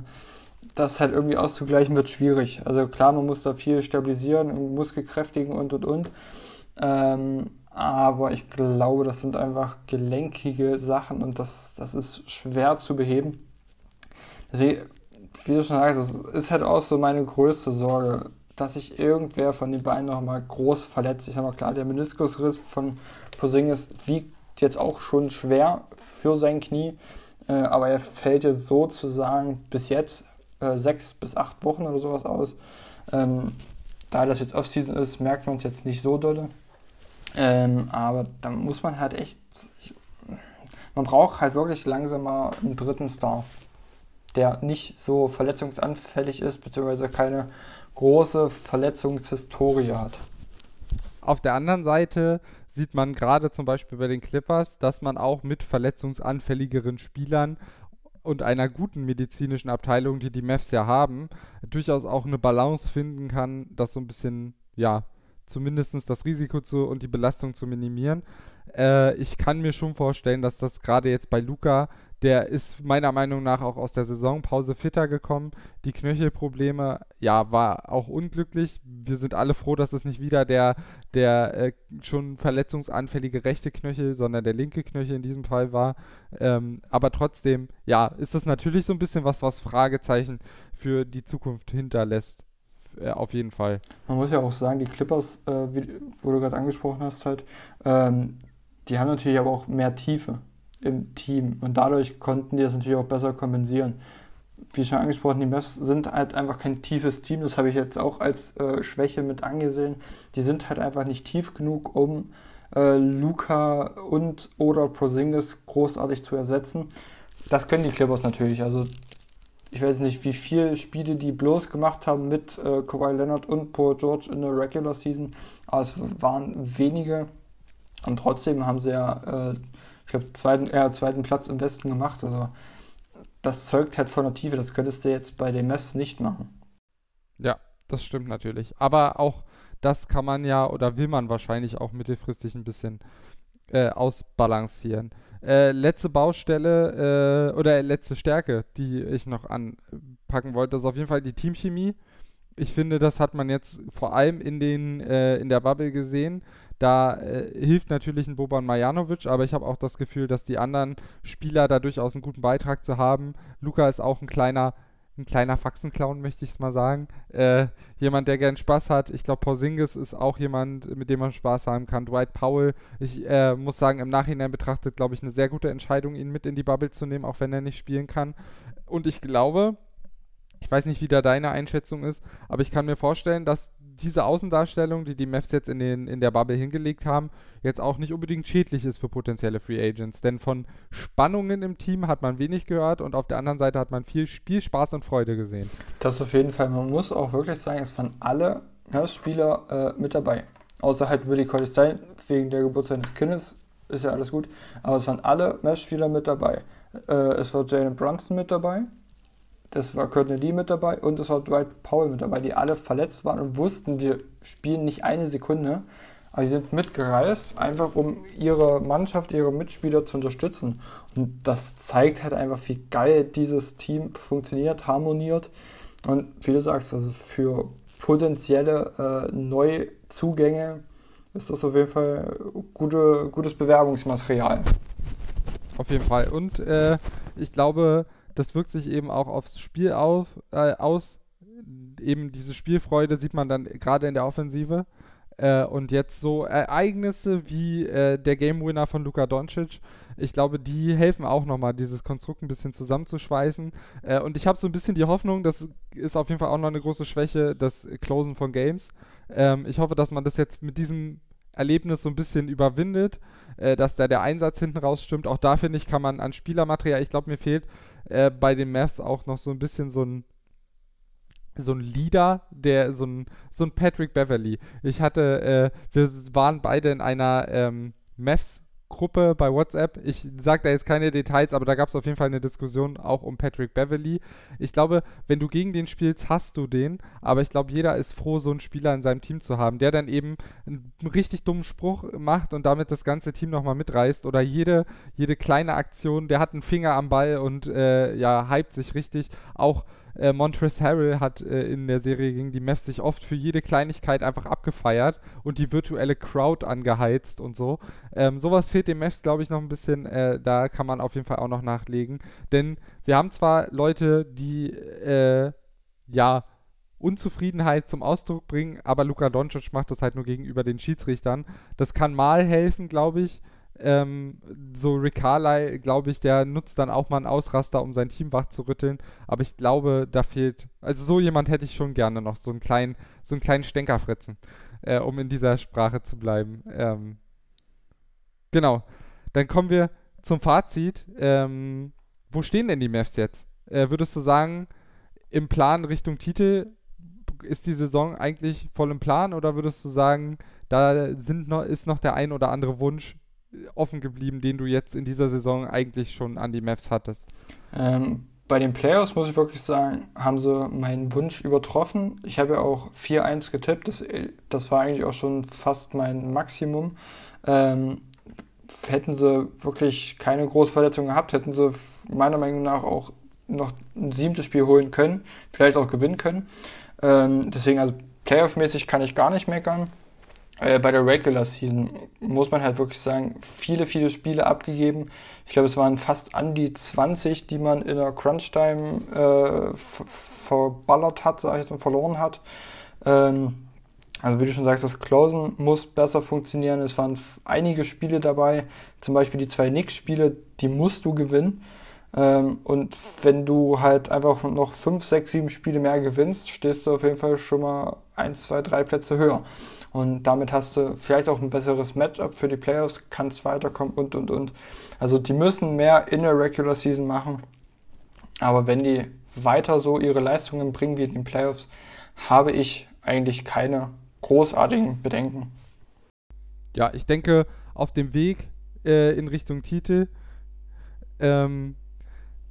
S4: Das halt irgendwie auszugleichen wird schwierig. Also klar, man muss da viel stabilisieren, Muskelkräftigen und und und. Ähm, aber ich glaube, das sind einfach gelenkige Sachen und das, das ist schwer zu beheben. Deswegen, wie du schon sagst, das ist halt auch so meine größte Sorge dass sich irgendwer von den beiden nochmal groß verletzt. Ich sag mal klar, der Meniskusriss von Posingis wiegt jetzt auch schon schwer für sein Knie, äh, aber er fällt jetzt sozusagen bis jetzt äh, sechs bis acht Wochen oder sowas aus. Ähm, da das jetzt Offseason ist, merkt man es jetzt nicht so dolle. Ähm, aber da muss man halt echt. Man braucht halt wirklich langsam mal einen dritten Star, der nicht so verletzungsanfällig ist, beziehungsweise keine große Verletzungshistorie hat.
S3: Auf der anderen Seite sieht man gerade zum Beispiel bei den Clippers, dass man auch mit verletzungsanfälligeren Spielern und einer guten medizinischen Abteilung, die die Mavs ja haben, durchaus auch eine Balance finden kann, das so ein bisschen, ja, zumindest das Risiko zu und die Belastung zu minimieren. Äh, ich kann mir schon vorstellen, dass das gerade jetzt bei Luca der ist meiner Meinung nach auch aus der Saisonpause fitter gekommen. Die Knöchelprobleme, ja, war auch unglücklich. Wir sind alle froh, dass es nicht wieder der, der äh, schon verletzungsanfällige rechte Knöchel, sondern der linke Knöchel in diesem Fall war. Ähm, aber trotzdem, ja, ist das natürlich so ein bisschen was, was Fragezeichen für die Zukunft hinterlässt. Äh, auf jeden Fall.
S4: Man muss ja auch sagen, die Clippers, äh, wie, wo du gerade angesprochen hast, halt, ähm, die haben natürlich aber auch mehr Tiefe im Team. Und dadurch konnten die das natürlich auch besser kompensieren. Wie schon angesprochen, die Mavs sind halt einfach kein tiefes Team. Das habe ich jetzt auch als äh, Schwäche mit angesehen. Die sind halt einfach nicht tief genug, um äh, Luca und oder Prosingis großartig zu ersetzen. Das können die Clippers natürlich. Also ich weiß nicht, wie viele Spiele die bloß gemacht haben mit äh, Kawhi Leonard und Paul George in der Regular Season, aber es waren wenige. Und trotzdem haben sie ja äh, ich glaube, zweiten, äh, zweiten Platz im Westen gemacht. Also das zeugt halt von der Tiefe. Das könntest du jetzt bei den Mess nicht machen.
S3: Ja, das stimmt natürlich. Aber auch das kann man ja oder will man wahrscheinlich auch mittelfristig ein bisschen äh, ausbalancieren. Äh, letzte Baustelle äh, oder letzte Stärke, die ich noch anpacken wollte, ist auf jeden Fall die Teamchemie. Ich finde, das hat man jetzt vor allem in, den, äh, in der Bubble gesehen. Da äh, hilft natürlich ein Boban Marjanovic, aber ich habe auch das Gefühl, dass die anderen Spieler da durchaus einen guten Beitrag zu haben. Luca ist auch ein kleiner, ein kleiner Faxenclown, möchte ich es mal sagen. Äh, jemand, der gern Spaß hat. Ich glaube, Porzingis ist auch jemand, mit dem man Spaß haben kann. Dwight Powell, ich äh, muss sagen, im Nachhinein betrachtet, glaube ich, eine sehr gute Entscheidung, ihn mit in die Bubble zu nehmen, auch wenn er nicht spielen kann. Und ich glaube, ich weiß nicht, wie da deine Einschätzung ist, aber ich kann mir vorstellen, dass diese Außendarstellung, die die Mavs jetzt in, den, in der Bubble hingelegt haben, jetzt auch nicht unbedingt schädlich ist für potenzielle Free Agents. Denn von Spannungen im Team hat man wenig gehört und auf der anderen Seite hat man viel Spielspaß und Freude gesehen.
S4: Das auf jeden Fall. Man muss auch wirklich sagen, es waren alle Mavs-Spieler äh, mit dabei. Außer halt Willie Collistein wegen der Geburt seines Kindes. Ist ja alles gut. Aber es waren alle Mavs-Spieler mit dabei. Äh, es war Jalen Brunson mit dabei das war Courtney Lee mit dabei und es war Dwight Powell mit dabei, die alle verletzt waren und wussten, wir spielen nicht eine Sekunde. Aber sie sind mitgereist, einfach um ihre Mannschaft, ihre Mitspieler zu unterstützen. Und das zeigt halt einfach, wie geil dieses Team funktioniert, harmoniert. Und wie du sagst, also für potenzielle äh, Neuzugänge ist das auf jeden Fall gute, gutes Bewerbungsmaterial.
S3: Auf jeden Fall. Und äh, ich glaube, das wirkt sich eben auch aufs Spiel auf, äh, aus. Eben diese Spielfreude sieht man dann gerade in der Offensive. Äh, und jetzt so Ereignisse wie äh, der Game Winner von Luka Doncic, ich glaube, die helfen auch nochmal, dieses Konstrukt ein bisschen zusammenzuschweißen. Äh, und ich habe so ein bisschen die Hoffnung, das ist auf jeden Fall auch noch eine große Schwäche, das Closen von Games. Ähm, ich hoffe, dass man das jetzt mit diesem Erlebnis so ein bisschen überwindet, äh, dass da der Einsatz hinten raus stimmt. Auch da finde ich, kann man an Spielermaterial, ich glaube, mir fehlt äh, bei den Mavs auch noch so ein bisschen so ein so ein Leader, der so ein, so ein Patrick Beverly. Ich hatte, äh, wir waren beide in einer ähm, Mavs Gruppe bei WhatsApp. Ich sage da jetzt keine Details, aber da gab es auf jeden Fall eine Diskussion auch um Patrick Beverly. Ich glaube, wenn du gegen den spielst, hast du den, aber ich glaube, jeder ist froh, so einen Spieler in seinem Team zu haben, der dann eben einen richtig dummen Spruch macht und damit das ganze Team nochmal mitreißt oder jede, jede kleine Aktion, der hat einen Finger am Ball und äh, ja, hypt sich richtig. Auch äh, Montrezl Harrell hat äh, in der Serie gegen die Mavs sich oft für jede Kleinigkeit einfach abgefeiert und die virtuelle Crowd angeheizt und so. Ähm, sowas fehlt den Mavs, glaube ich, noch ein bisschen. Äh, da kann man auf jeden Fall auch noch nachlegen. Denn wir haben zwar Leute, die äh, ja Unzufriedenheit zum Ausdruck bringen, aber Luka Doncic macht das halt nur gegenüber den Schiedsrichtern. Das kann mal helfen, glaube ich. Ähm, so Rick Carly, glaube ich, der nutzt dann auch mal einen Ausraster, um sein Team wach zu rütteln. Aber ich glaube, da fehlt, also so jemand hätte ich schon gerne noch, so einen kleinen, so einen kleinen Stänkerfritzen, äh, um in dieser Sprache zu bleiben. Ähm, genau. Dann kommen wir zum Fazit. Ähm, wo stehen denn die Mavs jetzt? Äh, würdest du sagen, im Plan Richtung Titel ist die Saison eigentlich voll im Plan oder würdest du sagen, da sind noch, ist noch der ein oder andere Wunsch offen geblieben, den du jetzt in dieser Saison eigentlich schon an die Maps hattest?
S4: Ähm, bei den Playoffs muss ich wirklich sagen, haben sie meinen Wunsch übertroffen. Ich habe ja auch 4-1 getippt. Das, das war eigentlich auch schon fast mein Maximum. Ähm, hätten sie wirklich keine Großverletzung gehabt, hätten sie meiner Meinung nach auch noch ein siebtes Spiel holen können, vielleicht auch gewinnen können. Ähm, deswegen, also Playoff-mäßig kann ich gar nicht meckern. Äh, bei der Regular Season muss man halt wirklich sagen, viele, viele Spiele abgegeben. Ich glaube, es waren fast an die 20, die man in der Crunch-Time äh, verballert hat, sag ich jetzt mal, verloren hat. Ähm, also wie du schon sagst, das Closen muss besser funktionieren. Es waren einige Spiele dabei, zum Beispiel die zwei Knicks-Spiele, die musst du gewinnen. Ähm, und wenn du halt einfach noch 5, 6, 7 Spiele mehr gewinnst, stehst du auf jeden Fall schon mal 1, 2, 3 Plätze höher. Und damit hast du vielleicht auch ein besseres Matchup für die Playoffs, kannst weiterkommen und, und, und. Also die müssen mehr in der Regular Season machen. Aber wenn die weiter so ihre Leistungen bringen wie in den Playoffs, habe ich eigentlich keine großartigen Bedenken.
S3: Ja, ich denke, auf dem Weg äh, in Richtung Titel ähm,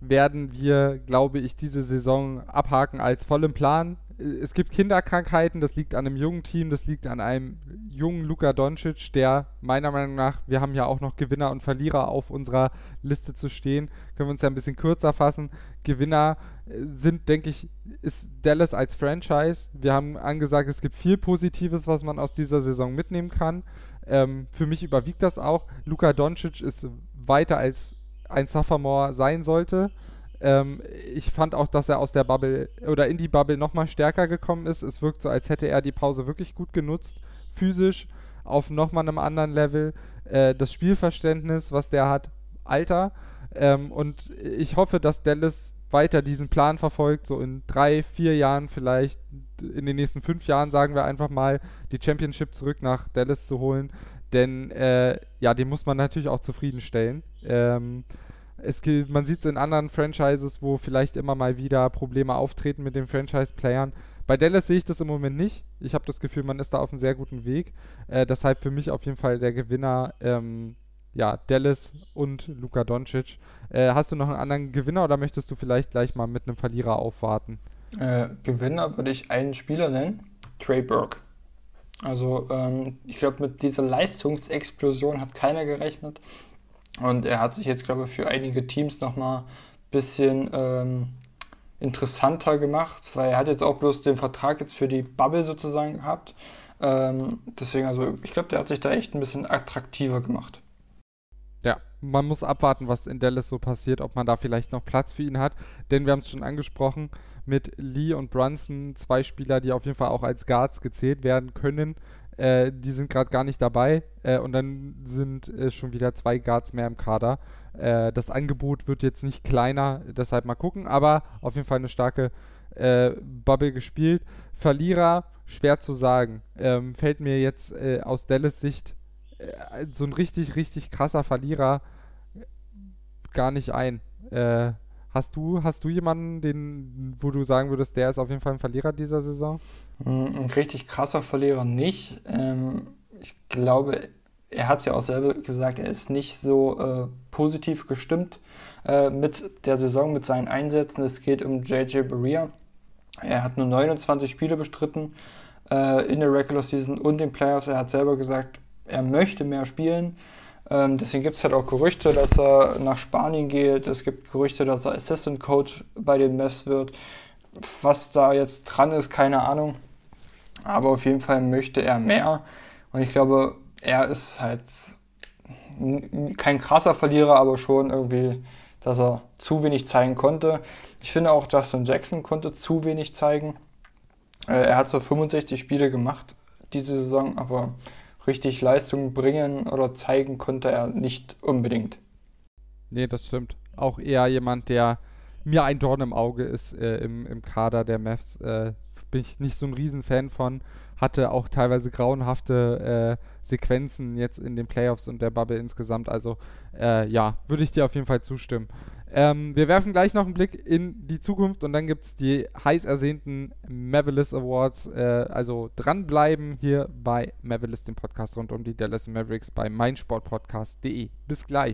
S3: werden wir, glaube ich, diese Saison abhaken als voll im Plan es gibt Kinderkrankheiten, das liegt an einem jungen Team, das liegt an einem jungen Luka Doncic, der meiner Meinung nach, wir haben ja auch noch Gewinner und Verlierer auf unserer Liste zu stehen, können wir uns ja ein bisschen kürzer fassen. Gewinner äh, sind, denke ich, ist Dallas als Franchise. Wir haben angesagt, es gibt viel Positives, was man aus dieser Saison mitnehmen kann. Ähm, für mich überwiegt das auch. Luka Doncic ist weiter als ein Sophomore sein sollte. Ähm, ich fand auch, dass er aus der Bubble oder in die Bubble nochmal stärker gekommen ist. Es wirkt so, als hätte er die Pause wirklich gut genutzt, physisch auf nochmal einem anderen Level. Äh, das Spielverständnis, was der hat, Alter. Ähm, und ich hoffe, dass Dallas weiter diesen Plan verfolgt, so in drei, vier Jahren vielleicht, in den nächsten fünf Jahren, sagen wir einfach mal, die Championship zurück nach Dallas zu holen. Denn äh, ja, den muss man natürlich auch zufriedenstellen. Ähm, es man sieht es in anderen Franchises, wo vielleicht immer mal wieder Probleme auftreten mit den Franchise-Playern. Bei Dallas sehe ich das im Moment nicht. Ich habe das Gefühl, man ist da auf einem sehr guten Weg. Äh, deshalb für mich auf jeden Fall der Gewinner, ähm, ja, Dallas und Luka Doncic. Äh, hast du noch einen anderen Gewinner oder möchtest du vielleicht gleich mal mit einem Verlierer aufwarten?
S4: Äh, Gewinner würde ich einen Spieler nennen, Trey Burke. Also ähm, ich glaube, mit dieser Leistungsexplosion hat keiner gerechnet. Und er hat sich jetzt, glaube ich, für einige Teams nochmal ein bisschen ähm, interessanter gemacht, weil er hat jetzt auch bloß den Vertrag jetzt für die Bubble sozusagen gehabt. Ähm, deswegen, also ich glaube, der hat sich da echt ein bisschen attraktiver gemacht.
S3: Ja, man muss abwarten, was in Dallas so passiert, ob man da vielleicht noch Platz für ihn hat. Denn wir haben es schon angesprochen, mit Lee und Brunson zwei Spieler, die auf jeden Fall auch als Guards gezählt werden können. Äh, die sind gerade gar nicht dabei äh, und dann sind äh, schon wieder zwei Guards mehr im Kader. Äh, das Angebot wird jetzt nicht kleiner, deshalb mal gucken, aber auf jeden Fall eine starke äh, Bubble gespielt. Verlierer, schwer zu sagen. Ähm, fällt mir jetzt äh, aus Dallas Sicht so ein richtig, richtig krasser Verlierer gar nicht ein. Hast du, hast du jemanden, den, wo du sagen würdest, der ist auf jeden Fall ein Verlierer dieser Saison?
S4: Mm, ein richtig krasser Verlierer nicht. Ähm, ich glaube, er hat es ja auch selber gesagt, er ist nicht so äh, positiv gestimmt äh, mit der Saison, mit seinen Einsätzen. Es geht um JJ Barria. Er hat nur 29 Spiele bestritten äh, in der Regular Season und den Playoffs. Er hat selber gesagt, er möchte mehr spielen. Ähm, deswegen gibt es halt auch Gerüchte, dass er nach Spanien geht. Es gibt Gerüchte, dass er Assistant Coach bei den Mavs wird. Was da jetzt dran ist, keine Ahnung. Aber auf jeden Fall möchte er mehr. Und ich glaube, er ist halt kein krasser Verlierer, aber schon irgendwie, dass er zu wenig zeigen konnte. Ich finde auch, Justin Jackson konnte zu wenig zeigen. Äh, er hat so 65 Spiele gemacht diese Saison, aber richtig Leistung bringen oder zeigen konnte er nicht unbedingt.
S3: Nee, das stimmt. Auch eher jemand, der mir ein Dorn im Auge ist äh, im, im Kader der Mavs. Äh, bin ich nicht so ein Riesenfan von. Hatte auch teilweise grauenhafte äh, Sequenzen jetzt in den Playoffs und der Bubble insgesamt. Also äh, ja, würde ich dir auf jeden Fall zustimmen. Ähm, wir werfen gleich noch einen Blick in die Zukunft und dann gibt es die heiß ersehnten Mavericks Awards. Äh, also dranbleiben hier bei Mavericks, dem Podcast rund um die Dallas Mavericks bei meinsportpodcast.de. Bis gleich.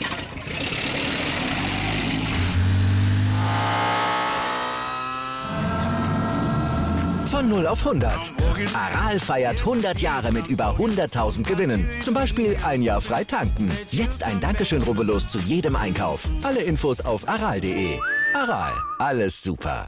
S1: Von 0 auf 100. Aral feiert 100 Jahre mit über 100.000 Gewinnen. Zum Beispiel ein Jahr frei tanken. Jetzt ein Dankeschön, rubbellos zu jedem Einkauf. Alle Infos auf aral.de. Aral, alles super.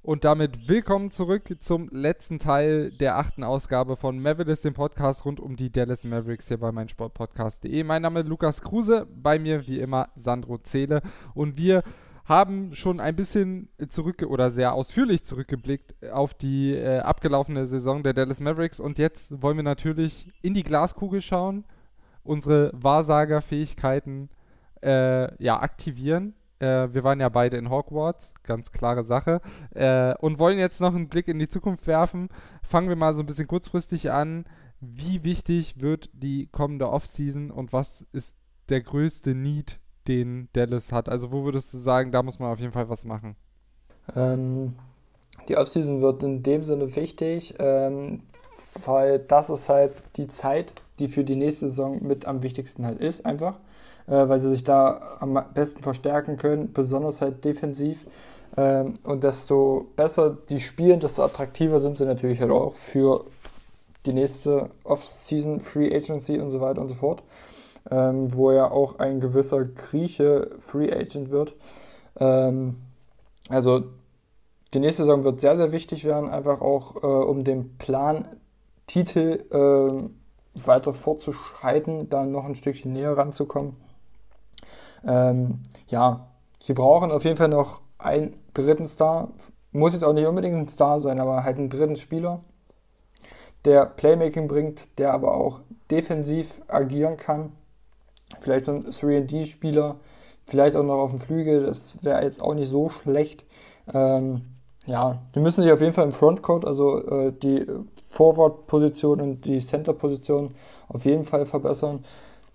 S3: Und damit willkommen zurück zum letzten Teil der achten Ausgabe von Mavericks, dem Podcast rund um die Dallas Mavericks hier bei meinsportpodcast.de. Mein Name ist Lukas Kruse, bei mir wie immer Sandro Zähle und wir haben schon ein bisschen zurück oder sehr ausführlich zurückgeblickt auf die äh, abgelaufene Saison der Dallas Mavericks und jetzt wollen wir natürlich in die Glaskugel schauen, unsere Wahrsagerfähigkeiten äh, ja aktivieren. Äh, wir waren ja beide in Hogwarts, ganz klare Sache, äh, und wollen jetzt noch einen Blick in die Zukunft werfen. Fangen wir mal so ein bisschen kurzfristig an. Wie wichtig wird die kommende Offseason und was ist der größte Need den Dallas hat? Also wo würdest du sagen, da muss man auf jeden Fall was machen?
S4: Ähm, die Offseason wird in dem Sinne wichtig, ähm, weil das ist halt die Zeit, die für die nächste Saison mit am wichtigsten halt ist, einfach, äh, weil sie sich da am besten verstärken können, besonders halt defensiv. Ähm, und desto besser die spielen, desto attraktiver sind sie natürlich halt auch für die nächste Offseason, Free Agency und so weiter und so fort ähm, wo ja auch ein gewisser Grieche Free Agent wird. Ähm, also die nächste Saison wird sehr, sehr wichtig werden, einfach auch äh, um den Plan, Titel äh, weiter fortzuschreiten, da noch ein Stückchen näher ranzukommen. Ähm, ja, sie brauchen auf jeden Fall noch einen dritten Star. Muss jetzt auch nicht unbedingt ein Star sein, aber halt einen dritten Spieler, der Playmaking bringt, der aber auch defensiv agieren kann Vielleicht so ein 3D-Spieler, vielleicht auch noch auf dem Flügel, das wäre jetzt auch nicht so schlecht. Ähm, ja, die müssen sich auf jeden Fall im Frontcourt, also äh, die Forward-Position und die Center-Position auf jeden Fall verbessern.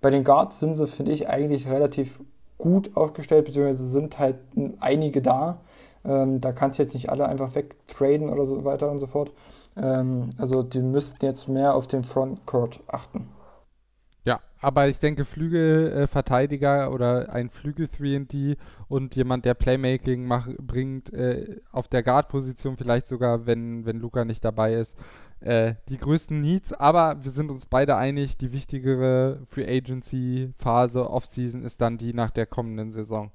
S4: Bei den Guards sind sie, finde ich, eigentlich relativ gut aufgestellt, beziehungsweise sind halt einige da. Ähm, da kannst du jetzt nicht alle einfach wegtraden oder so weiter und so fort. Ähm, also die müssten jetzt mehr auf den Frontcourt achten.
S3: Ja, aber ich denke, Flügelverteidiger äh, oder ein Flügel 3D und jemand, der Playmaking mach, bringt, äh, auf der Guard-Position vielleicht sogar, wenn, wenn Luca nicht dabei ist, äh, die größten Needs. Aber wir sind uns beide einig, die wichtigere Free Agency-Phase, Offseason, ist dann die nach der kommenden Saison.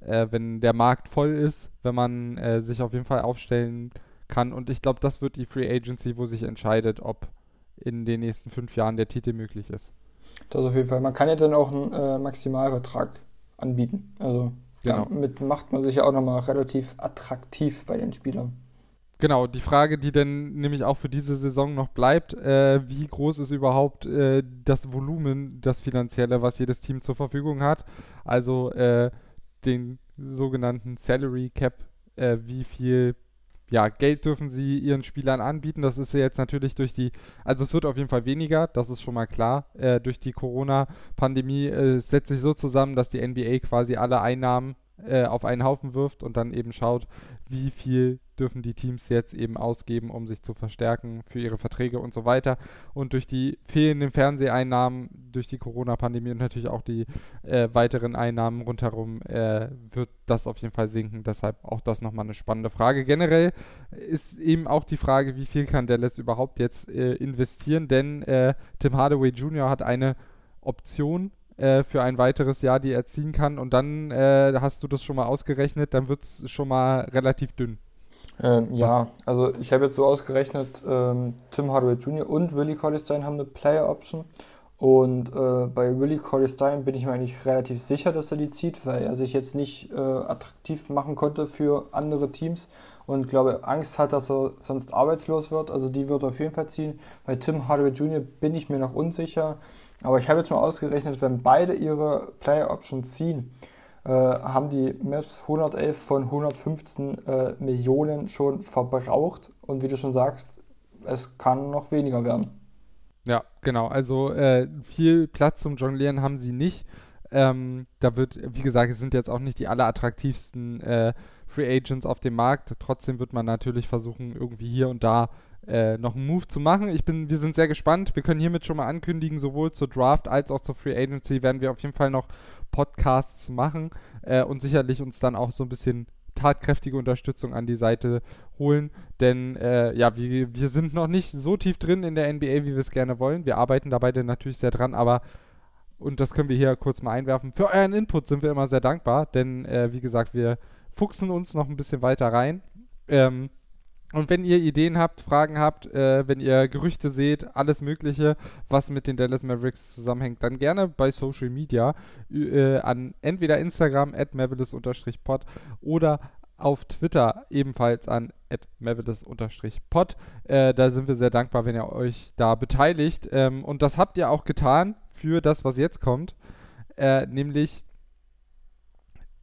S3: äh, wenn der Markt voll ist, wenn man äh, sich auf jeden Fall aufstellen kann. Und ich glaube, das wird die Free Agency, wo sich entscheidet, ob in den nächsten fünf Jahren der Titel möglich ist.
S4: Das auf jeden Fall. Man kann ja dann auch einen äh, Maximalvertrag anbieten. Also genau. damit macht man sich ja auch nochmal relativ attraktiv bei den Spielern.
S3: Genau, die Frage, die dann nämlich auch für diese Saison noch bleibt, äh, wie groß ist überhaupt äh, das Volumen, das finanzielle, was jedes Team zur Verfügung hat? Also äh, den sogenannten Salary Cap, äh, wie viel ja, Geld dürfen sie ihren Spielern anbieten. Das ist ja jetzt natürlich durch die, also es wird auf jeden Fall weniger, das ist schon mal klar. Äh, durch die Corona-Pandemie äh, setzt sich so zusammen, dass die NBA quasi alle Einnahmen äh, auf einen Haufen wirft und dann eben schaut, wie viel dürfen die Teams jetzt eben ausgeben, um sich zu verstärken für ihre Verträge und so weiter. Und durch die fehlenden Fernseheinnahmen, durch die Corona-Pandemie und natürlich auch die äh, weiteren Einnahmen rundherum, äh, wird das auf jeden Fall sinken. Deshalb auch das nochmal eine spannende Frage. Generell ist eben auch die Frage, wie viel kann Dallas überhaupt jetzt äh, investieren, denn äh, Tim Hardaway Jr. hat eine Option äh, für ein weiteres Jahr, die er ziehen kann. Und dann äh, hast du das schon mal ausgerechnet, dann wird es schon mal relativ dünn.
S4: Ähm, ja, also ich habe jetzt so ausgerechnet, ähm, Tim Hardaway Jr. und Willie Colley-Stein haben eine Player Option. Und äh, bei Willie Colley-Stein bin ich mir eigentlich relativ sicher, dass er die zieht, weil er sich jetzt nicht äh, attraktiv machen konnte für andere Teams und glaube Angst hat, dass er sonst arbeitslos wird. Also die wird er auf jeden Fall ziehen. Bei Tim Hardaway Jr. bin ich mir noch unsicher. Aber ich habe jetzt mal ausgerechnet, wenn beide ihre Player Options ziehen, äh, haben die Mavs 111 von 115 äh, Millionen schon verbraucht. Und wie du schon sagst, es kann noch weniger werden.
S3: Ja, genau. Also äh, viel Platz zum Jonglieren haben sie nicht. Ähm, da wird, wie gesagt, es sind jetzt auch nicht die allerattraktivsten äh, Free Agents auf dem Markt. Trotzdem wird man natürlich versuchen, irgendwie hier und da äh, noch einen Move zu machen. Ich bin, wir sind sehr gespannt. Wir können hiermit schon mal ankündigen, sowohl zur Draft als auch zur Free Agency werden wir auf jeden Fall noch Podcasts machen äh, und sicherlich uns dann auch so ein bisschen tatkräftige Unterstützung an die Seite holen. Denn äh, ja, wir, wir sind noch nicht so tief drin in der NBA, wie wir es gerne wollen. Wir arbeiten dabei dann natürlich sehr dran, aber und das können wir hier kurz mal einwerfen. Für euren Input sind wir immer sehr dankbar, denn äh, wie gesagt, wir fuchsen uns noch ein bisschen weiter rein. Ähm, und wenn ihr Ideen habt, Fragen habt, äh, wenn ihr Gerüchte seht, alles Mögliche, was mit den Dallas Mavericks zusammenhängt, dann gerne bei Social Media äh, an entweder Instagram at pod oder auf Twitter ebenfalls an pod Äh, da sind wir sehr dankbar, wenn ihr euch da beteiligt. Ähm, und das habt ihr auch getan für das, was jetzt kommt, äh, nämlich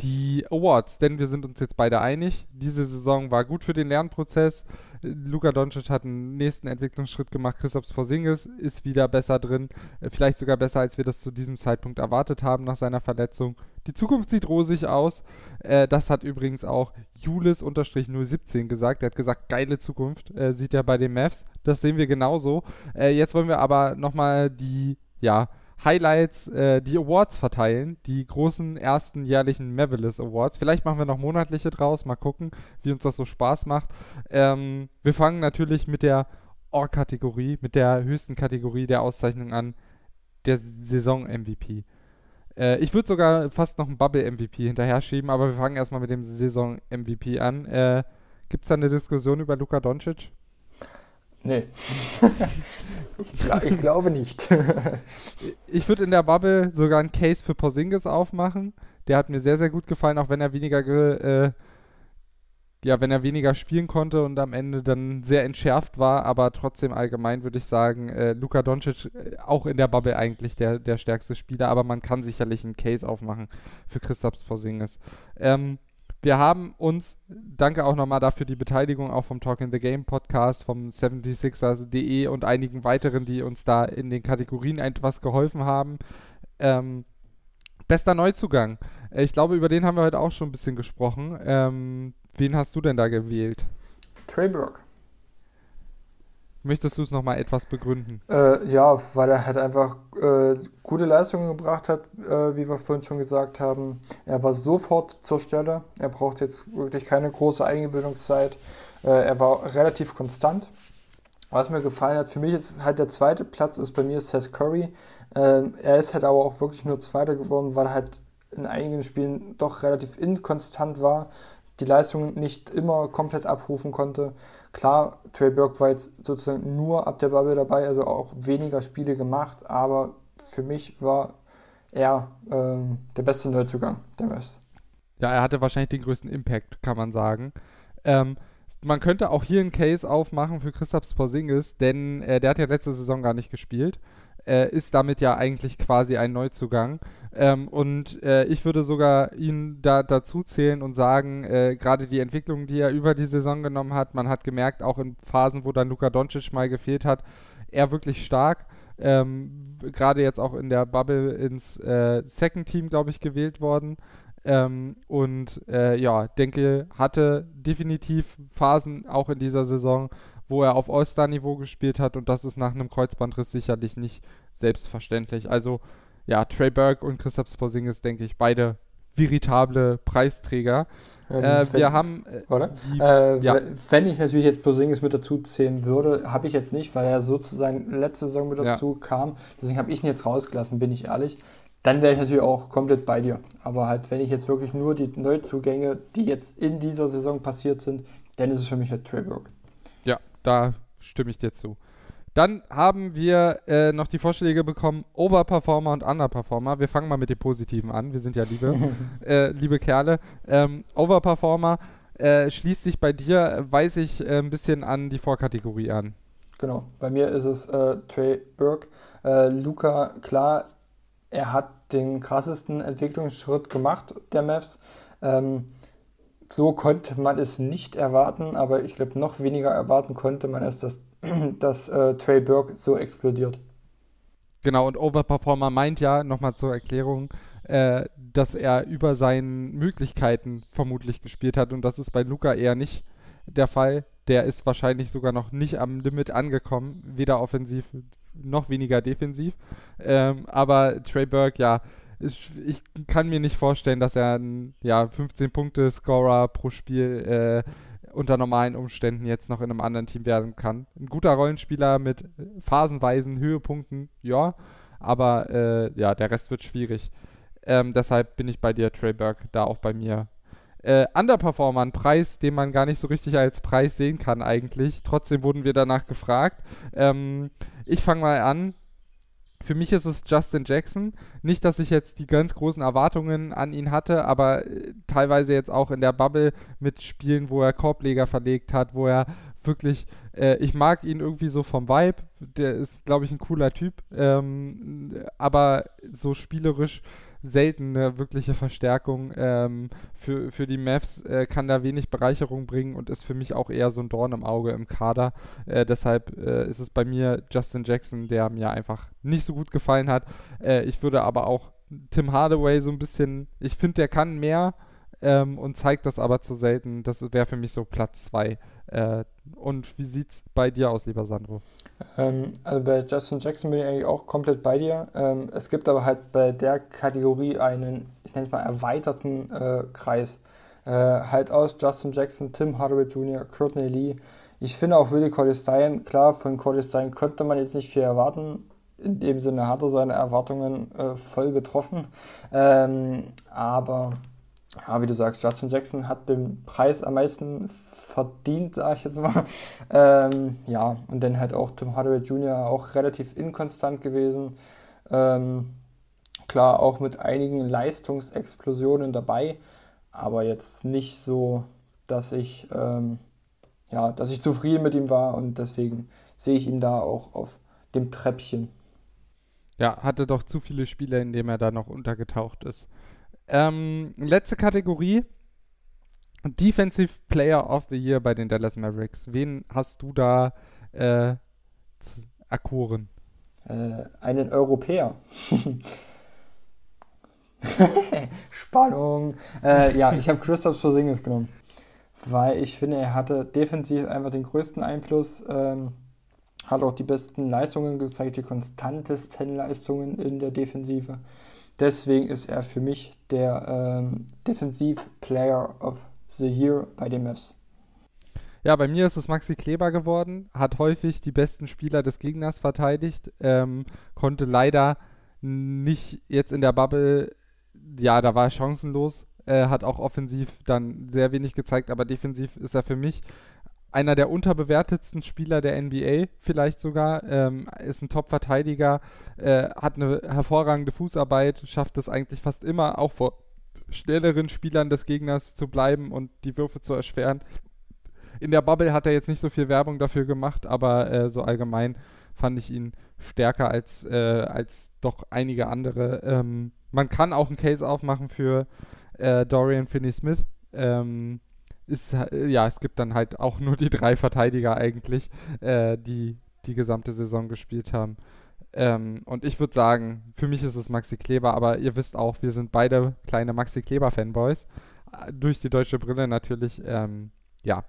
S3: die Awards, denn wir sind uns jetzt beide einig. Diese Saison war gut für den Lernprozess. Luka Doncic hat einen nächsten Entwicklungsschritt gemacht. Christoph Porzingis ist wieder besser drin, äh, vielleicht sogar besser, als wir das zu diesem Zeitpunkt erwartet haben nach seiner Verletzung. Die Zukunft sieht rosig aus. Äh, das hat übrigens auch Julis-017 gesagt. Er hat gesagt, geile Zukunft äh, sieht er bei den Mavs. Das sehen wir genauso. Jetzt wollen wir aber nochmal die, ja, Highlights, äh, die Awards verteilen, die großen ersten jährlichen Mavericks Awards. Vielleicht machen wir noch monatliche draus, mal gucken, wie uns das so Spaß macht. Ähm, wir fangen natürlich mit der Or-Kategorie, mit der höchsten Kategorie der Auszeichnung an, der Saison-MVP. Äh, ich würde sogar fast noch einen Bubble-MVP hinterher schieben, aber wir fangen erstmal mit dem Saison-MVP an. Äh, Gibt es da eine Diskussion über Luka Doncic?
S4: Nee. <laughs> ich, glaube nicht. <laughs>
S3: ich würde in der Bubble sogar einen Case für Porzingis aufmachen. Der hat mir sehr, sehr gut gefallen, auch wenn er weniger äh, ja, wenn er weniger spielen konnte und am Ende dann sehr entschärft war, aber trotzdem allgemein würde ich sagen, äh, Luka Doncic äh, auch in der Bubble eigentlich der, der stärkste Spieler, aber man kann sicherlich einen Case aufmachen für Christoph Porzingis. Ähm, wir haben uns, danke auch nochmal dafür die Beteiligung auch vom Talk in the Game Podcast, vom 76ers.de und einigen weiteren, die uns da in den Kategorien etwas geholfen haben. Ähm, bester Neuzugang. Äh, ich glaube, über den haben wir heute auch schon ein bisschen gesprochen. Ähm, wen hast du denn da gewählt?
S4: Trey Burke.
S3: Möchtest du es nochmal etwas begründen?
S4: Äh, ja, weil er halt einfach äh, gute Leistungen gebracht hat, äh, wie wir vorhin schon gesagt haben. Er war sofort zur Stelle. Er braucht jetzt wirklich keine große Eingewöhnungszeit. Äh, er war relativ konstant. Was mir gefallen hat, für mich ist halt der zweite Platz ist bei mir Seth Curry. Ähm, er ist halt aber auch wirklich nur Zweiter geworden, weil er halt in einigen Spielen doch relativ inkonstant war, die Leistung nicht immer komplett abrufen konnte. Klar, Trey Burke war jetzt sozusagen nur ab der Bubble dabei, also auch weniger Spiele gemacht, aber für mich war er ähm, der beste Neuzugang der Mavs.
S3: Ja, er hatte wahrscheinlich den größten Impact, kann man sagen. Ähm, man könnte auch hier einen Case aufmachen für Christoph Porzingis, denn äh, der hat ja letzte Saison gar nicht gespielt. Äh, ist damit ja eigentlich quasi ein Neuzugang. Ähm, und äh, ich würde sogar ihn da dazu zählen und sagen, äh, gerade die Entwicklung, die er über die Saison genommen hat, man hat gemerkt, auch in Phasen, wo dann Luka Doncic mal gefehlt hat, er wirklich stark. Ähm, gerade jetzt auch in der Bubble ins äh, Second Team, glaube ich, gewählt worden. Ähm, und äh, ja, denke, hatte definitiv Phasen auch in dieser Saison, wo er auf All-Star-Niveau gespielt hat und das ist nach einem Kreuzbandriss sicherlich nicht selbstverständlich. Also ja, Trey Burke und Christoph Porzingis, denke ich, beide veritable Preisträger. Ähm, äh, wir haben.
S4: Äh, oder? Die, äh, ja. Wenn ich natürlich jetzt Porzingis mit dazu zählen würde, habe ich jetzt nicht, weil er sozusagen letzte Saison mit dazu ja. kam. Deswegen habe ich ihn jetzt rausgelassen, bin ich ehrlich dann wäre ich natürlich auch komplett bei dir. Aber halt, wenn ich jetzt wirklich nur die Neuzugänge, die jetzt in dieser Saison passiert sind, dann ist es für mich halt Trey Burke.
S3: Da stimme ich dir zu. Dann haben wir äh, noch die Vorschläge bekommen, Overperformer und Underperformer. Wir fangen mal mit dem Positiven an. Wir sind ja liebe, <laughs> äh, liebe Kerle. Ähm, Overperformer äh, schließt sich bei dir, weiß ich, äh, ein bisschen an die Vorkategorie an.
S4: Genau, bei mir ist es äh, Trey Burke. Äh, Luca, klar, er hat den krassesten Entwicklungsschritt gemacht, der Mavs. Ähm, so konnte man es nicht erwarten, aber ich glaube, noch weniger erwarten konnte man es, dass, <clears throat> dass äh, Trey Burke so explodiert.
S3: Genau, und Overperformer meint ja, nochmal zur Erklärung, äh, dass er über seinen Möglichkeiten vermutlich gespielt hat und das ist bei Luca eher nicht der Fall. Der ist wahrscheinlich sogar noch nicht am Limit angekommen, weder offensiv noch weniger defensiv. Ähm, aber Trey Burke, ja, ich, ich, kann mir nicht vorstellen, dass er ein ja, 15-Punkte-Scorer pro Spiel äh, unter normalen Umständen jetzt noch in einem anderen Team werden kann. Ein guter Rollenspieler mit phasenweisen Höhepunkten, ja, aber äh, ja, der Rest wird schwierig. Ähm, deshalb bin ich bei dir, Trey Burke, da auch bei mir äh, Underperformer, ein Preis, den man gar nicht so richtig als Preis sehen kann eigentlich. Trotzdem wurden wir danach gefragt. Ähm, ich fange mal an. Für mich ist es Justin Jackson. Nicht, dass ich jetzt die ganz großen Erwartungen an ihn hatte, aber äh, teilweise jetzt auch in der Bubble mit Spielen, wo er Korbleger verlegt hat, wo er wirklich, äh, ich mag ihn irgendwie so vom Vibe. Der ist, glaube ich, ein cooler Typ. Ähm, aber so spielerisch selten eine wirkliche Verstärkung. Ähm, für, für die Mavs äh, kann da wenig Bereicherung bringen und ist für mich auch eher so ein Dorn im Auge im Kader. Äh, deshalb äh, ist es bei mir Justin Jackson, der mir einfach nicht so gut gefallen hat. Äh, ich würde aber auch Tim Hardaway so ein bisschen, ich finde, der kann mehr ähm, und zeigt das aber zu selten. Das wäre für mich so Platz 2. Äh, und wie sieht es bei dir aus, lieber Sandro?
S4: Ähm, also bei Justin Jackson bin ich eigentlich auch komplett bei dir. Ähm, es gibt aber halt bei der Kategorie einen, ich nenne es mal, erweiterten äh, Kreis. Äh, halt aus Justin Jackson, Tim Hardaway Jr., Courtney Lee. Ich finde auch Willie Cordestein, klar, von Cordestein könnte man jetzt nicht viel erwarten. In dem Sinne hat er seine Erwartungen äh, voll getroffen. Ähm, aber ja, wie du sagst, Justin Jackson hat den Preis am meisten verdient, sage ich jetzt mal. <laughs> Ähm, ja, und dann halt auch Tim Hardaway Jr. auch relativ inkonstant gewesen. Ähm, klar, auch mit einigen Leistungsexplosionen dabei, aber jetzt nicht so, dass ich, ähm, ja, dass ich zufrieden mit ihm war und deswegen sehe ich ihn da auch auf dem Treppchen.
S3: Ja, hatte doch zu viele Spiele, in denen er da noch untergetaucht ist. Ähm, letzte Kategorie, Defensive Player of the Year bei den Dallas Mavericks. Wen hast du da äh, erkoren?
S4: Äh, einen Europäer. <laughs> Spannung. Äh, ja, ich habe Christoph Porzingis genommen, weil ich finde, er hatte defensiv einfach den größten Einfluss, ähm, hat auch die besten Leistungen gezeigt, die konstantesten Leistungen in der Defensive. Deswegen ist er für mich der ähm, Defensive Player of the Year bei den Mavs.
S3: Ja, bei mir ist es Maxi Kleber geworden, hat häufig die besten Spieler des Gegners verteidigt, ähm, konnte leider nicht jetzt in der Bubble ja, da war er chancenlos, äh, hat auch offensiv dann sehr wenig gezeigt, aber defensiv ist er für mich einer der unterbewertetsten Spieler der NBA, vielleicht sogar. Ähm, ist ein Top-Verteidiger, äh, hat eine hervorragende Fußarbeit, schafft es eigentlich fast immer, auch vor schnelleren Spielern des Gegners zu bleiben und die Würfe zu erschweren. In der Bubble hat er jetzt nicht so viel Werbung dafür gemacht, aber äh, so allgemein fand ich ihn stärker als, äh, als doch einige andere. Ähm, man kann auch einen Case aufmachen für äh, Dorian Finney-Smith. Ähm, ist, äh, ja, es gibt dann halt auch nur die drei Verteidiger eigentlich, äh, die die gesamte Saison gespielt haben. Ähm, und ich würde sagen, für mich ist es Maxi Kleber, aber ihr wisst auch, wir sind beide kleine Maxi Kleber-Fanboys. Äh, durch die deutsche Brille natürlich. Ähm, ja,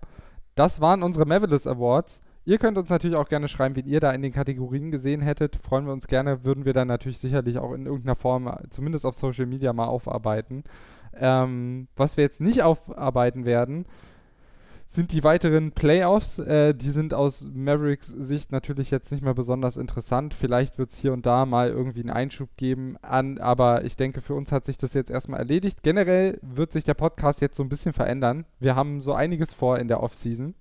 S3: das waren unsere Mavericks Awards. Ihr könnt uns natürlich auch gerne schreiben, wie ihr da in den Kategorien gesehen hättet. Freuen wir uns gerne, würden wir dann natürlich sicherlich auch in irgendeiner Form, zumindest auf Social Media, mal aufarbeiten. Ähm, was wir jetzt nicht aufarbeiten werden, sind die weiteren Playoffs. Äh, die sind aus Mavericks Sicht natürlich jetzt nicht mehr besonders interessant. Vielleicht wird es hier und da mal irgendwie einen Einschub geben, an, aber ich denke, für uns hat sich das jetzt erstmal erledigt. Generell wird sich der Podcast jetzt so ein bisschen verändern. Wir haben so einiges vor in der Offseason.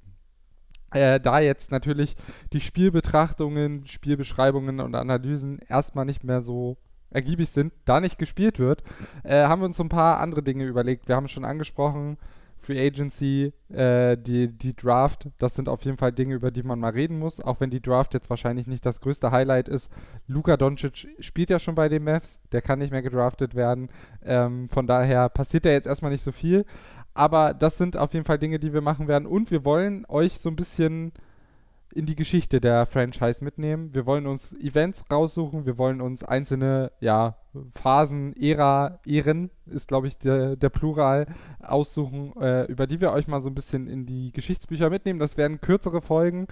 S3: Äh, da jetzt natürlich die Spielbetrachtungen, Spielbeschreibungen und Analysen erstmal nicht mehr so ergiebig sind, da nicht gespielt wird, äh, haben wir uns so ein paar andere Dinge überlegt. Wir haben schon angesprochen, Free Agency, äh, die, die Draft, das sind auf jeden Fall Dinge, über die man mal reden muss, auch wenn die Draft jetzt wahrscheinlich nicht das größte Highlight ist. Luka Doncic spielt ja schon bei den Mavs, der kann nicht mehr gedraftet werden. Ähm, von daher passiert da jetzt erstmal nicht so viel. Aber das sind auf jeden Fall Dinge, die wir machen werden. Und wir wollen euch so ein bisschen in die Geschichte der Franchise mitnehmen. Wir wollen uns Events raussuchen, wir wollen uns einzelne ja, Phasen, Ära, Ehren, ist glaube ich der, der, Plural, aussuchen, äh, über die wir euch mal so ein bisschen in die Geschichtsbücher mitnehmen. Das werden kürzere Folgen.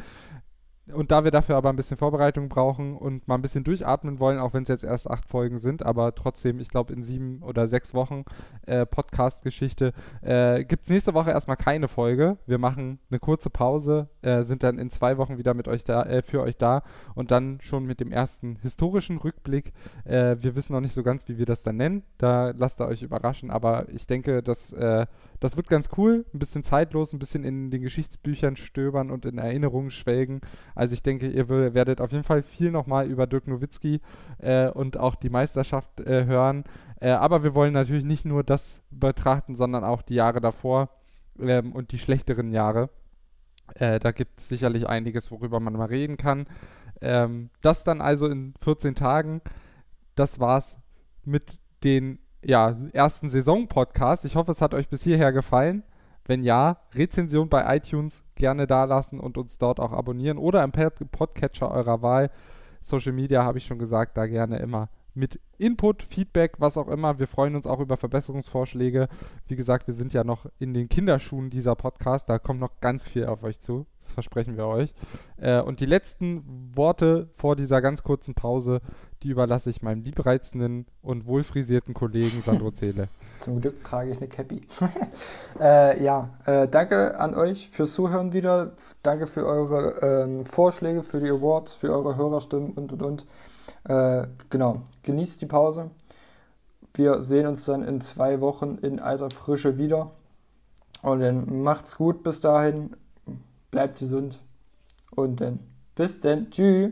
S3: Und da wir dafür aber ein bisschen Vorbereitung brauchen und mal ein bisschen durchatmen wollen, auch wenn es jetzt erst acht Folgen sind, aber trotzdem, ich glaube, in sieben oder sechs Wochen äh, Podcast-Geschichte äh, gibt es nächste Woche erstmal keine Folge. Wir machen eine kurze Pause, äh, sind dann in zwei Wochen wieder mit euch da, äh, für euch da und dann schon mit dem ersten historischen Rückblick. Äh, wir wissen noch nicht so ganz, wie wir das dann nennen. Da lasst ihr euch überraschen, aber ich denke, dass äh, das wird ganz cool, ein bisschen zeitlos, ein bisschen in den Geschichtsbüchern stöbern und in Erinnerungen schwelgen. Also ich denke, ihr werdet auf jeden Fall viel nochmal über Dirk Nowitzki äh, und auch die Meisterschaft äh, hören. Äh, aber wir wollen natürlich nicht nur das betrachten, sondern auch die Jahre davor ähm, und die schlechteren Jahre. Äh, da gibt es sicherlich einiges, worüber man mal reden kann. Ähm, das dann also in 14 Tagen. Das war's mit den ja, ersten Saison-Podcast. Ich hoffe, es hat euch bis hierher gefallen. Wenn ja, Rezension bei iTunes gerne dalassen und uns dort auch abonnieren oder im Podcatcher eurer Wahl. Social Media habe ich schon gesagt, da gerne immer mit Input, Feedback, was auch immer. Wir freuen uns auch über Verbesserungsvorschläge. Wie gesagt, wir sind ja noch in den Kinderschuhen dieser Podcast. Da kommt noch ganz viel auf euch zu. Das versprechen wir euch. Äh, und die letzten Worte vor dieser ganz kurzen Pause, die überlasse ich meinem liebreizenden und wohlfrisierten Kollegen Sandro <laughs> Zähle.
S4: Zum Glück trage ich eine Cappy. <laughs> äh, ja, äh, danke an euch fürs Zuhören wieder. Danke für eure ähm, Vorschläge, für die Awards, für eure Hörerstimmen und und und. Äh, genau, genießt die Pause. Wir sehen uns dann in zwei Wochen in alter Frische wieder. Und dann macht's gut bis dahin. Bleibt gesund. Und dann bis dann. Tschüss.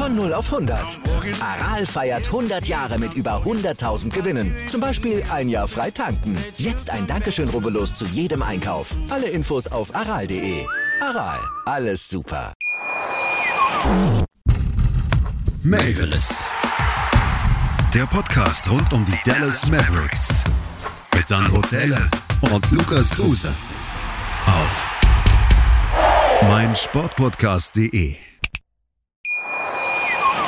S1: Von 0 auf 100. Aral feiert 100 Jahre mit über 100.000 Gewinnen. Zum Beispiel ein Jahr frei tanken. Jetzt ein Dankeschön, rubbellos zu jedem Einkauf. Alle Infos auf aral.de. Aral, alles super.
S2: Mavis. Der Podcast rund um die Dallas Mavericks. Mit Sandro Zähler und Lukas Kruse. Auf meinsportpodcast.de.